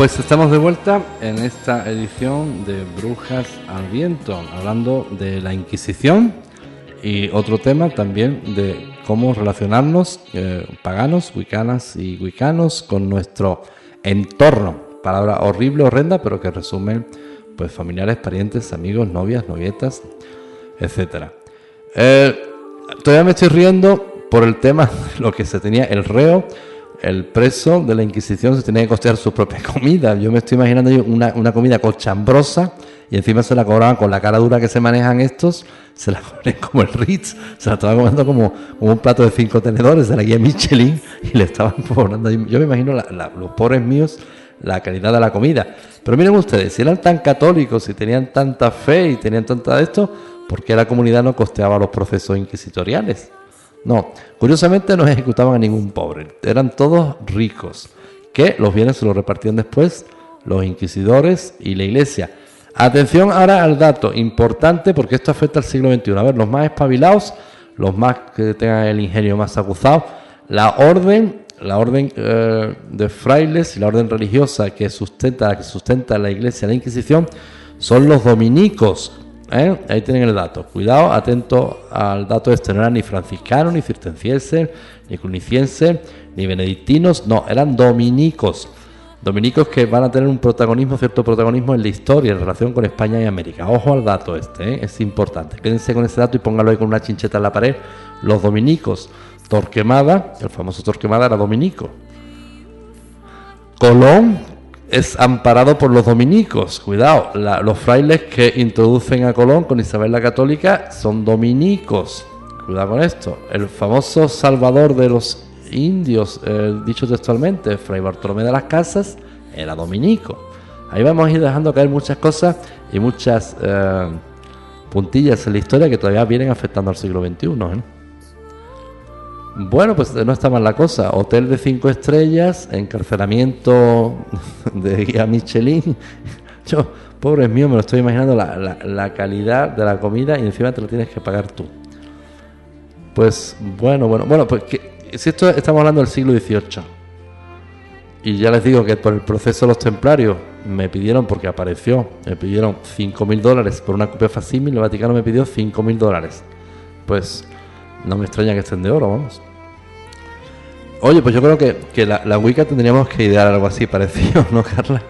Pues estamos de vuelta en esta edición de Brujas al Viento, hablando de la Inquisición y otro tema también de cómo relacionarnos eh, paganos, wicanas y wicanos con nuestro entorno. Palabra horrible, horrenda, pero que resumen pues familiares, parientes, amigos, novias, novietas, etcétera. Eh, todavía me estoy riendo por el tema de lo que se tenía el reo el preso de la Inquisición se tenía que costear su propia comida. Yo me estoy imaginando una, una comida cochambrosa y encima se la cobraban con la cara dura que se manejan estos, se la comen como el Ritz, se la estaban comiendo como, un plato de cinco tenedores de la guía Michelin y le estaban cobrando. Yo me imagino la- los pobres míos la calidad de la comida. Pero miren ustedes, si eran tan católicos, si tenían tanta fe y tenían tanta de esto, ¿por qué la comunidad no costeaba los procesos inquisitoriales? No, curiosamente no ejecutaban a ningún pobre, eran todos ricos, que los bienes se los repartían después los inquisidores y la iglesia. Atención ahora al dato importante porque esto afecta al siglo XXI. A ver, los más espabilados, los más que tengan el ingenio más acusado, la orden, la orden eh, de frailes y la orden religiosa que sustenta, que sustenta la iglesia, la Inquisición, son los dominicos. ¿Eh? Ahí tienen el dato. Cuidado, atento al dato este. No eran ni franciscanos, ni cistercienses, ni clunicienses, ni benedictinos. No, eran dominicos. Dominicos que van a tener un protagonismo, cierto protagonismo en la historia en relación con España y América. Ojo al dato este, ¿eh? es importante. Quédense con ese dato y póngalo ahí con una chincheta en la pared. Los dominicos. Torquemada, el famoso Torquemada era dominico. Colón es amparado por los dominicos. Cuidado, los frailes que introducen a Colón con Isabel la Católica son dominicos. Cuidado con esto. El famoso salvador de los indios, eh, dicho textualmente, Fray Bartolomé de las Casas, era dominico. Ahí vamos a ir dejando caer muchas cosas y muchas eh, puntillas en la historia que todavía vienen afectando al siglo XXI. Bueno, pues no está mal la cosa. Hotel de cinco estrellas, encarcelamiento de guía Michelin. Yo, pobres mío, me lo estoy imaginando la, la- calidad de la comida y encima te lo tienes que pagar tú. Pues bueno, bueno, bueno, pues que, si esto estamos hablando del siglo XVIII. Y ya les digo que por el proceso de los templarios me pidieron, porque apareció, me pidieron 5 mil dólares por una copia facímil, el Vaticano me pidió 5 mil dólares. Pues no me extraña que estén de oro, vamos. Oye, pues yo creo que, que la, la Wicca tendríamos que idear algo así parecido, ¿no, Carla?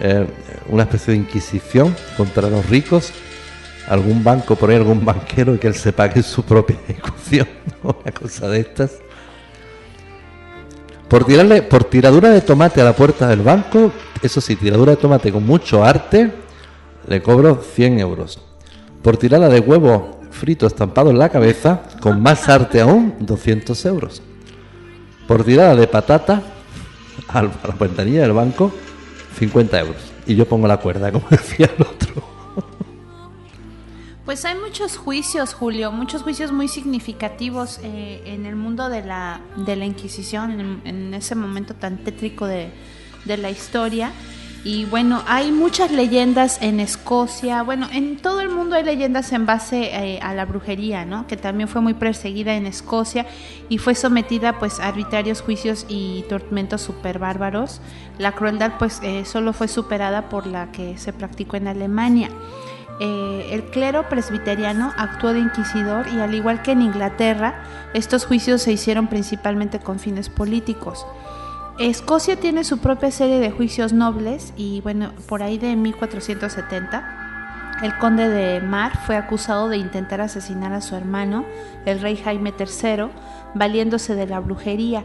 Eh, una especie de inquisición contra los ricos, algún banco por ahí, algún banquero y que él se pague su propia ejecución, ¿no? una cosa de estas. Por tirarle, por tiradura de tomate a la puerta del banco, eso sí, tiradura de tomate con mucho arte, le cobro 100 euros. Por tirada de huevo frito estampado en la cabeza, con más arte aún, 200 euros. Por tirada de patata a la ventanilla del banco, 50 euros. Y yo pongo la cuerda, como decía el otro. Pues hay muchos juicios, Julio, muchos juicios muy significativos eh, en el mundo de la, de la Inquisición, en, en ese momento tan tétrico de, de la historia. Y bueno, hay muchas leyendas en Escocia, bueno, en todo el mundo hay leyendas en base eh, a la brujería, ¿no? Que también fue muy perseguida en Escocia y fue sometida pues a arbitrarios juicios y tormentos súper bárbaros. La crueldad pues eh, solo fue superada por la que se practicó en Alemania. Eh, el clero presbiteriano actuó de inquisidor y al igual que en Inglaterra, estos juicios se hicieron principalmente con fines políticos. Escocia tiene su propia serie de juicios nobles y bueno, por ahí de 1470, el conde de Mar fue acusado de intentar asesinar a su hermano, el rey Jaime III, valiéndose de la brujería.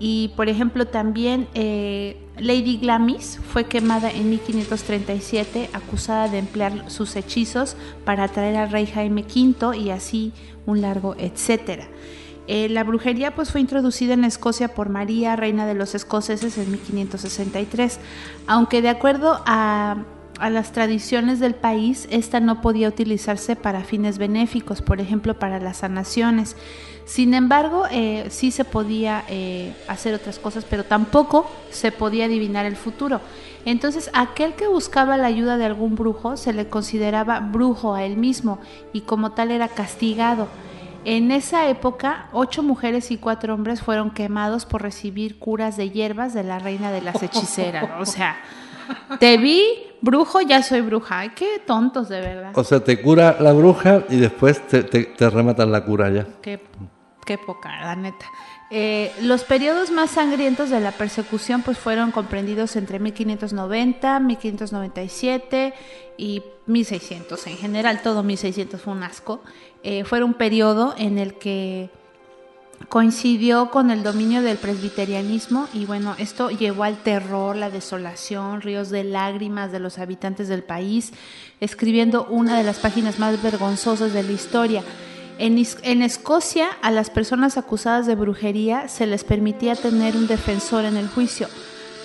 Y por ejemplo también eh, Lady Glamis fue quemada en 1537 acusada de emplear sus hechizos para atraer al rey Jaime V y así un largo etcétera. Eh, la brujería pues fue introducida en Escocia por María, reina de los escoceses en 1563, aunque de acuerdo a, las tradiciones del país, esta no podía utilizarse para fines benéficos, por ejemplo para las sanaciones. Sin embargo, eh, sí se podía eh, hacer otras cosas, pero tampoco se podía adivinar el futuro. Entonces, aquel que buscaba la ayuda de algún brujo se le consideraba brujo a él mismo y como tal era castigado. En esa época, ocho mujeres y cuatro hombres fueron quemados por recibir curas de hierbas de la reina de las hechiceras. O sea, te vi brujo, ya soy bruja. Ay, qué tontos de verdad. O sea, te cura la bruja y después te, te, te rematan la cura ya. Qué, qué poca, la neta. Eh, los periodos más sangrientos de la persecución pues fueron comprendidos entre 1590, 1597 y 1600. En general, todo 1600 fue un asco. Eh, fue un periodo en el que coincidió con el dominio del presbiterianismo y bueno, esto llevó al terror, la desolación, ríos de lágrimas de los habitantes del país, escribiendo una de las páginas más vergonzosas de la historia. En, en Escocia, a las personas acusadas de brujería se les permitía tener un defensor en el juicio,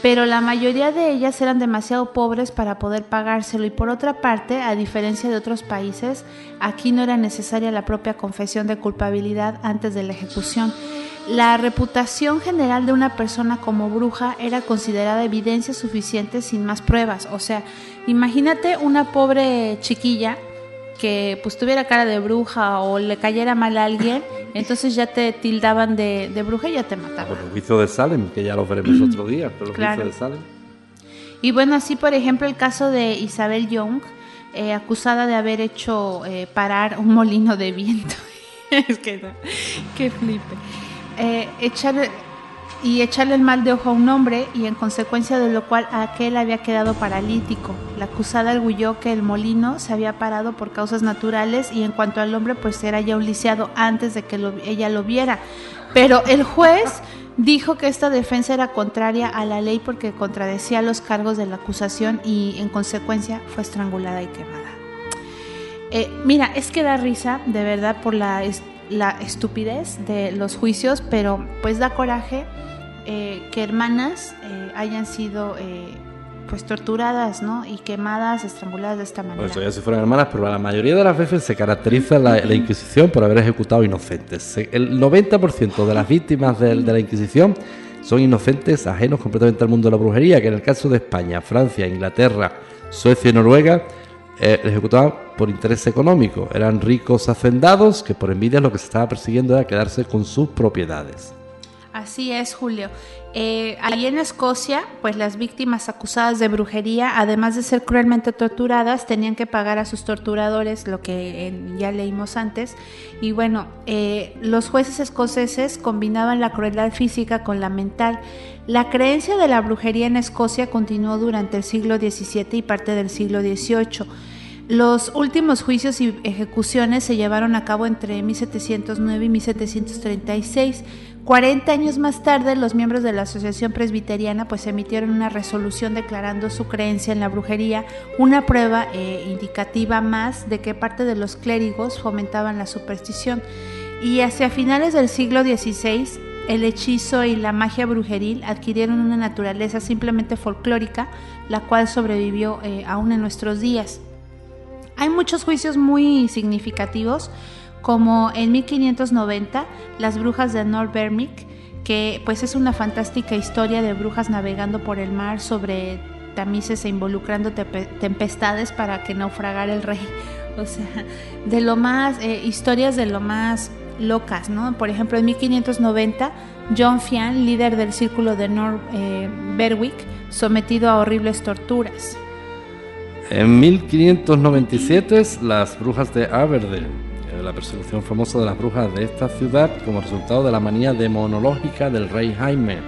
pero la mayoría de ellas eran demasiado pobres para poder pagárselo y por otra parte, a diferencia de otros países, aquí no era necesaria la propia confesión de culpabilidad antes de la ejecución. La reputación general de una persona como bruja era considerada evidencia suficiente sin más pruebas. O sea, imagínate una pobre chiquilla que pues tuviera cara de bruja o le cayera mal a alguien, entonces ya te tildaban de, de bruja y ya te mataban. Por el juicio de Salem, que ya lo veremos otro día, pero el Claro. juicio de Salem. Y bueno, así por ejemplo el caso de Isabel Young, eh, acusada de haber hecho eh, parar un molino de viento. es que no, qué flipe. Eh, echarle- y echarle el mal de ojo a un hombre y en consecuencia de lo cual aquel había quedado paralítico. La acusada arguyó que el molino se había parado por causas naturales y en cuanto al hombre pues era ya un lisiado antes de que lo- ella lo viera. Pero el juez dijo que esta defensa era contraria a la ley porque contradecía los cargos de la acusación y en consecuencia fue estrangulada y quemada. Eh, mira, es que da risa, de verdad, por la, es- la estupidez de los juicios, pero pues da coraje eh, que hermanas eh, hayan sido eh, pues torturadas, ¿no? Y quemadas, estranguladas de esta manera. Pues ya si fueran hermanas, pero la mayoría de las veces se caracteriza la, la Inquisición por haber ejecutado inocentes. El 90% de las víctimas de, la Inquisición son inocentes, ajenos completamente al mundo de la brujería, que en el caso de España, Francia, Inglaterra, Suecia y Noruega, eh, ejecutaban por interés económico. Eran ricos hacendados que por envidia lo que se estaba persiguiendo era quedarse con sus propiedades. Así es, Julio. Eh, allí en Escocia, pues las víctimas acusadas de brujería, además de ser cruelmente torturadas, tenían que pagar a sus torturadores, lo que ya leímos antes. Y bueno, eh, los jueces escoceses combinaban la crueldad física con la mental. La creencia de la brujería en Escocia continuó durante el siglo XVII y parte del siglo XVIII. Los últimos juicios y ejecuciones se llevaron a cabo entre 1709 y 1736. 40 años más tarde, los miembros de la Asociación Presbiteriana pues emitieron una resolución declarando su creencia en la brujería, una prueba eh, indicativa más de que parte de los clérigos fomentaban la superstición. Y hacia finales del siglo XVI, el hechizo y la magia brujeril adquirieron una naturaleza simplemente folclórica, la cual sobrevivió eh, aún en nuestros días. Hay muchos juicios muy significativos, como en 1590 Las brujas de Norbermick, que pues es una fantástica historia de brujas navegando por el mar sobre tamices e involucrando tempestades para que naufragara el rey. O sea, de lo más, eh, historias de lo más locas, ¿no? Por ejemplo, en 1590, John Fian, líder del círculo de Nor eh, Berwick, sometido a horribles torturas. En 1597, las brujas de Aberdeen, la persecución famosa de las brujas de esta ciudad como resultado de la manía demonológica del rey Jaime.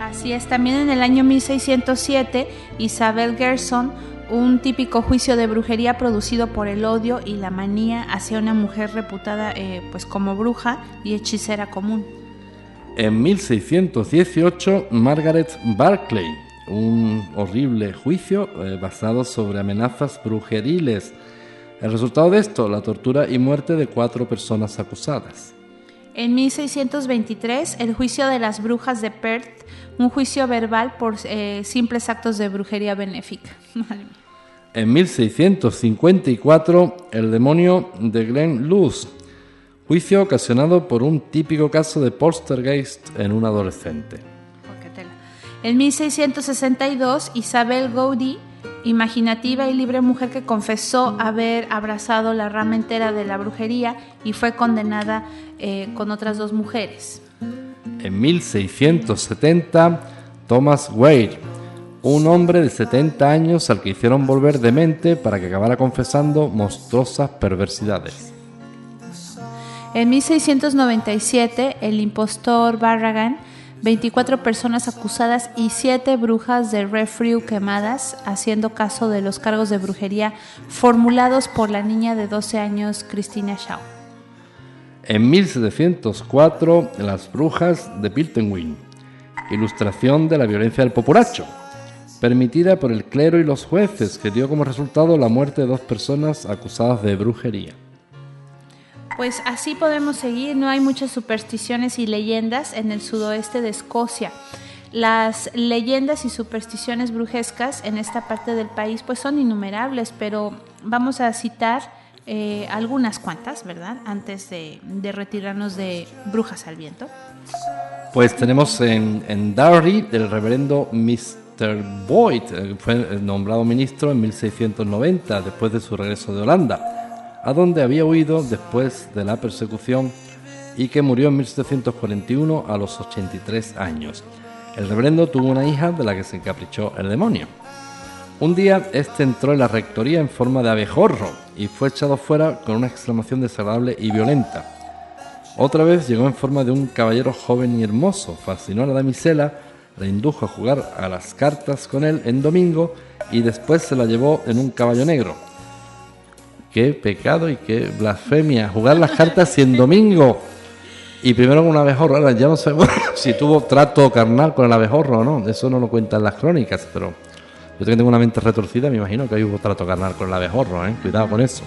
Así es, también en el año 1607, Isabel Gerson, un típico juicio de brujería producido por el odio y la manía hacia una mujer reputada eh, pues como bruja y hechicera común. En 1618, Margaret Barclay, un horrible juicio eh, basado sobre amenazas brujeriles. El resultado de esto, la tortura y muerte de cuatro personas acusadas. En 1623, el juicio de las brujas de Perth, un juicio verbal por eh, simples actos de brujería benéfica. En 1654, el demonio de Glen Luz, juicio ocasionado por un típico caso de poltergeist en un adolescente. En 1662, Isabel Gaudy, imaginativa y libre mujer que confesó haber abrazado la rama entera de la brujería y fue condenada eh, con otras dos mujeres. En 1670, Thomas Wade, un hombre de 70 años al que hicieron volver demente para que acabara confesando monstruosas perversidades. En 1697, el impostor Barragan, 24 personas acusadas y 7 brujas de Refrew quemadas, haciendo caso de los cargos de brujería formulados por la niña de 12 años Christina Shaw. En 1704, Las brujas de Piltenwyn, ilustración de la violencia del populacho, permitida por el clero y los jueces, que dio como resultado la muerte de dos personas acusadas de brujería. Pues así podemos seguir, no hay muchas supersticiones y leyendas en el sudoeste de Escocia. Las leyendas y supersticiones brujescas en esta parte del país pues son innumerables, pero vamos a citar eh, algunas cuantas, ¿verdad? Antes de, retirarnos de Brujas al Viento. Pues tenemos en, en del reverendo Mr. Boyd, eh, fue nombrado ministro en 1690, después de su regreso de Holanda, a donde había huido después de la persecución y que murió en 1741 a los 83 años. El reverendo tuvo una hija de la que se encaprichó el demonio. Un día este entró en la rectoría en forma de abejorro y fue echado fuera con una exclamación desagradable y violenta. Otra vez llegó en forma de un caballero joven y hermoso, fascinó a la damisela, la indujo a jugar a las cartas con él en domingo y después se la llevó en un caballo negro. Qué pecado y qué blasfemia, jugar las cartas en domingo. Y primero con un abejorro, ahora ya no sabemos si tuvo trato carnal con el abejorro o no, eso no lo cuentan las crónicas, pero yo tengo una mente retorcida, me imagino que ahí hubo trato carnal con el abejorro, ¿eh? cuidado con eso.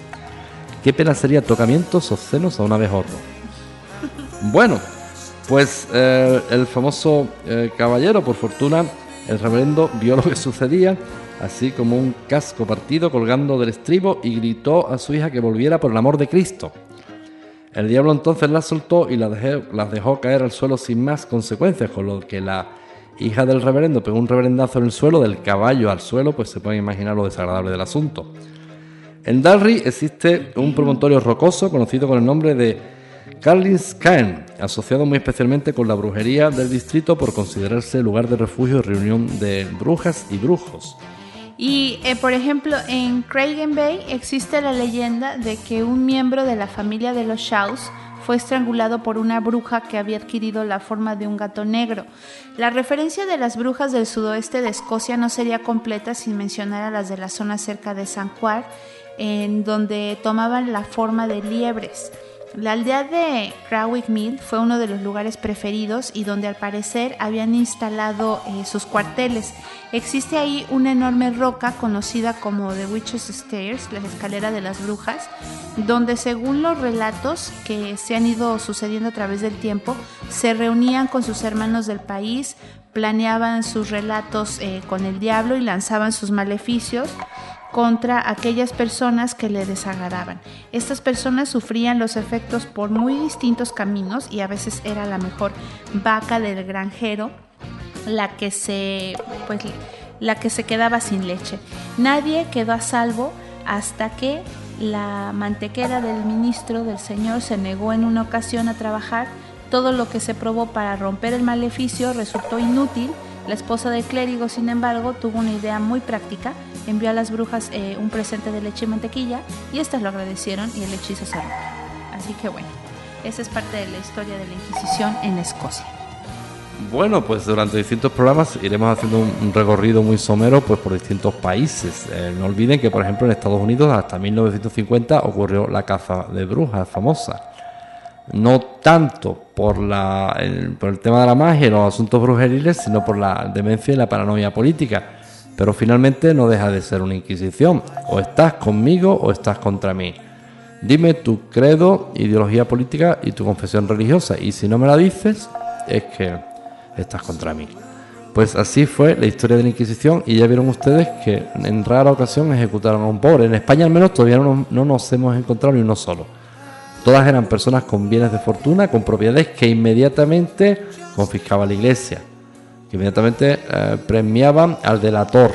Qué pena sería tocamientos obscenos a un abejorro. Bueno, pues eh, el famoso eh, caballero, por fortuna, el reverendo vio lo que sucedía, así como un casco partido colgando del estribo y gritó a su hija que volviera por el amor de Cristo. El diablo entonces las soltó y las dejó, dejó caer al suelo sin más consecuencias, con lo que la hija del reverendo pegó un reverendazo en el suelo, del caballo al suelo, pues se pueden imaginar lo desagradable del asunto. En Dalry existe un promontorio rocoso conocido con el nombre de Carlins Cairn, asociado muy especialmente con la brujería del distrito por considerarse lugar de refugio y reunión de brujas y brujos. Y, eh, por ejemplo, en Craigen Bay existe la leyenda de que un miembro de la familia de los Shaws fue estrangulado por una bruja que había adquirido la forma de un gato negro. La referencia de las brujas del sudoeste de Escocia no sería completa sin mencionar a las de la zona cerca de San Juan, en donde tomaban la forma de liebres. La aldea de Crawick Mill fue uno de los lugares preferidos y donde al parecer habían instalado eh, sus cuarteles. Existe ahí una enorme roca conocida como The Witch's Stairs, la escalera de las brujas, donde según los relatos que se han ido sucediendo a través del tiempo, se reunían con sus hermanos del país, planeaban sus relatos eh, con el diablo y lanzaban sus maleficios contra aquellas personas que le desagradaban. Estas personas sufrían los efectos por muy distintos caminos y a veces era la mejor vaca del granjero la que se pues la que se quedaba sin leche. Nadie quedó a salvo hasta que la mantequera del ministro del Señor se negó en una ocasión a trabajar. Todo lo que se probó para romper el maleficio resultó inútil. La esposa del clérigo, sin embargo, tuvo una idea muy práctica. Envió a las brujas eh, un presente de leche y mantequilla y estas lo agradecieron y el hechizo se rompió. Así que bueno, esa es parte de la historia de la Inquisición en Escocia. Bueno, pues durante distintos programas iremos haciendo un recorrido muy somero pues por distintos países. Eh, no olviden que, por ejemplo, en Estados Unidos hasta 1950 ocurrió la caza de brujas famosa. No tanto por, la, el, por el tema de la magia y los asuntos brujeriles, sino por la demencia y la paranoia política. Pero finalmente no deja de ser una inquisición. O estás conmigo o estás contra mí. Dime tu credo, ideología política y tu confesión religiosa. Y si no me la dices, es que estás contra mí. Pues así fue la historia de la Inquisición y ya vieron ustedes que en rara ocasión ejecutaron a un pobre. En España al menos todavía no, no nos hemos encontrado ni uno solo. Todas eran personas con bienes de fortuna, con propiedades que inmediatamente confiscaba la iglesia, que inmediatamente eh, premiaban al delator.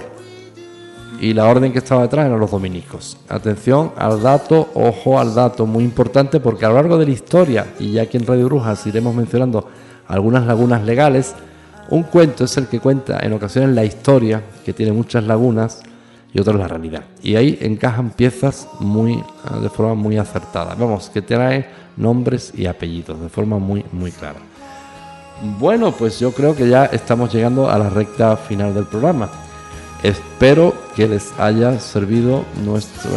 y la orden que estaba detrás eran los dominicos. Atención al dato, ojo al dato, muy importante porque a lo largo de la historia, y ya aquí en Radio Brujas iremos mencionando algunas lagunas legales, un cuento es el que cuenta en ocasiones la historia, que tiene muchas lagunas, y otras la realidad. Y ahí encajan piezas muy, eh, de forma muy acertada. Vamos, que trae nombres y apellidos de forma muy, muy clara. Bueno, pues yo creo que ya estamos llegando a la recta final del programa. Espero que les haya servido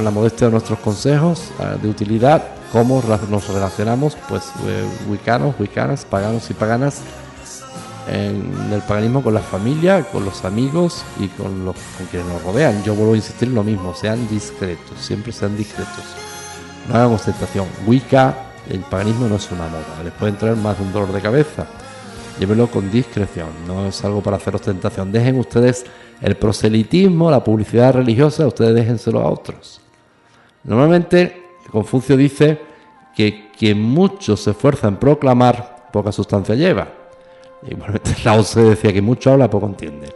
la modestia de nuestros consejos eh, de utilidad, cómo nos relacionamos, pues eh, wicanos, wicanas, paganos y paganas en el paganismo con la familia, con los amigos y con los con quienes nos rodean. Yo vuelvo a insistir en lo mismo, sean discretos, siempre sean discretos. No hagan ostentación. Wicca, el paganismo no es una moda, les puede entrar más de un dolor de cabeza. Llévenlo con discreción, no es algo para hacer ostentación. Dejen ustedes el proselitismo, la publicidad religiosa, ustedes déjenselo a otros. Normalmente Confucio dice que quien mucho se esfuerza en proclamar, poca sustancia lleva. Igualmente Lao Tse decía que mucho habla, poco entiende.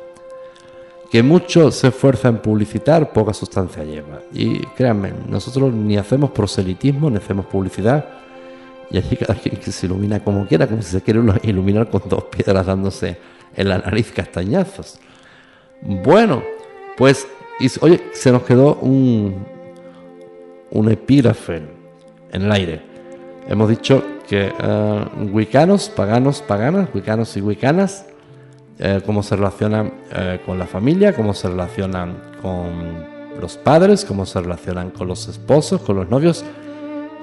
Que mucho se esfuerza en publicitar, poca sustancia lleva. Y créanme, nosotros ni hacemos proselitismo, ni hacemos publicidad. Y allí cada quien que se ilumina como quiera, como si se quiere iluminar con dos piedras dándose en la nariz castañazos. Bueno, pues, oye, se nos quedó un, un epígrafe en el aire. Hemos dicho que eh, wicanos, paganos, paganas, wicanos y wicanas, eh, cómo se relacionan eh, con la familia, cómo se relacionan con los padres, cómo se relacionan con los esposos, con los novios,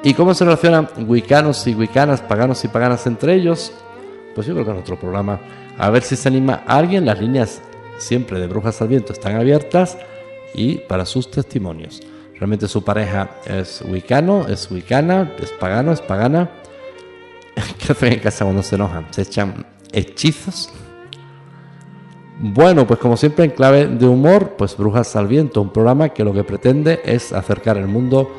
y cómo se relacionan wicanos y wicanas, paganos y paganas entre ellos. Pues yo creo que en otro programa, a ver si se anima alguien, las líneas siempre de Brujas al Viento están abiertas y para sus testimonios. Realmente su pareja es wicano, es wicana, es pagano, es pagana. ¿Qué hacen en casa cuando se enojan? Se echan hechizos. Bueno, pues como siempre en clave de humor, pues Brujas al Viento, un programa que lo que pretende es acercar el mundo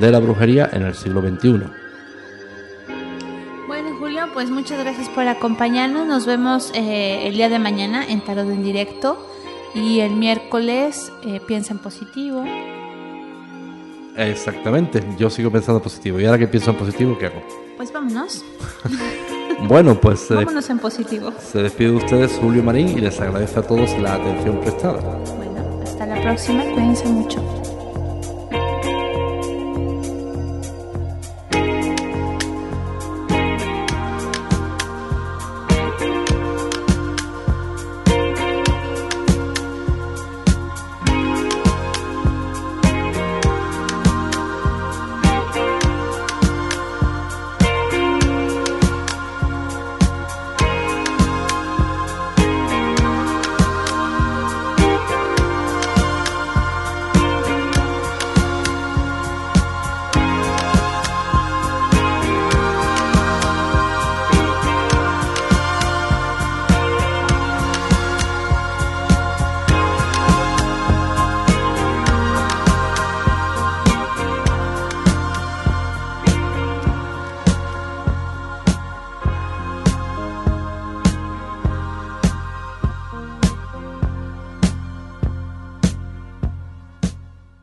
de la brujería en el siglo XXI. Bueno, Julio, pues muchas gracias por acompañarnos. Nos vemos eh, el día de mañana en Tarot en Directo. Y el miércoles eh, piensa en positivo. Exactamente, yo sigo pensando positivo. ¿Y ahora que pienso en positivo, qué hago? Pues vámonos. Bueno, pues se, Vámonos en positivo. se despide de ustedes Julio Marín y les agradece a todos la atención prestada. Bueno, hasta la próxima. Cuídense mucho.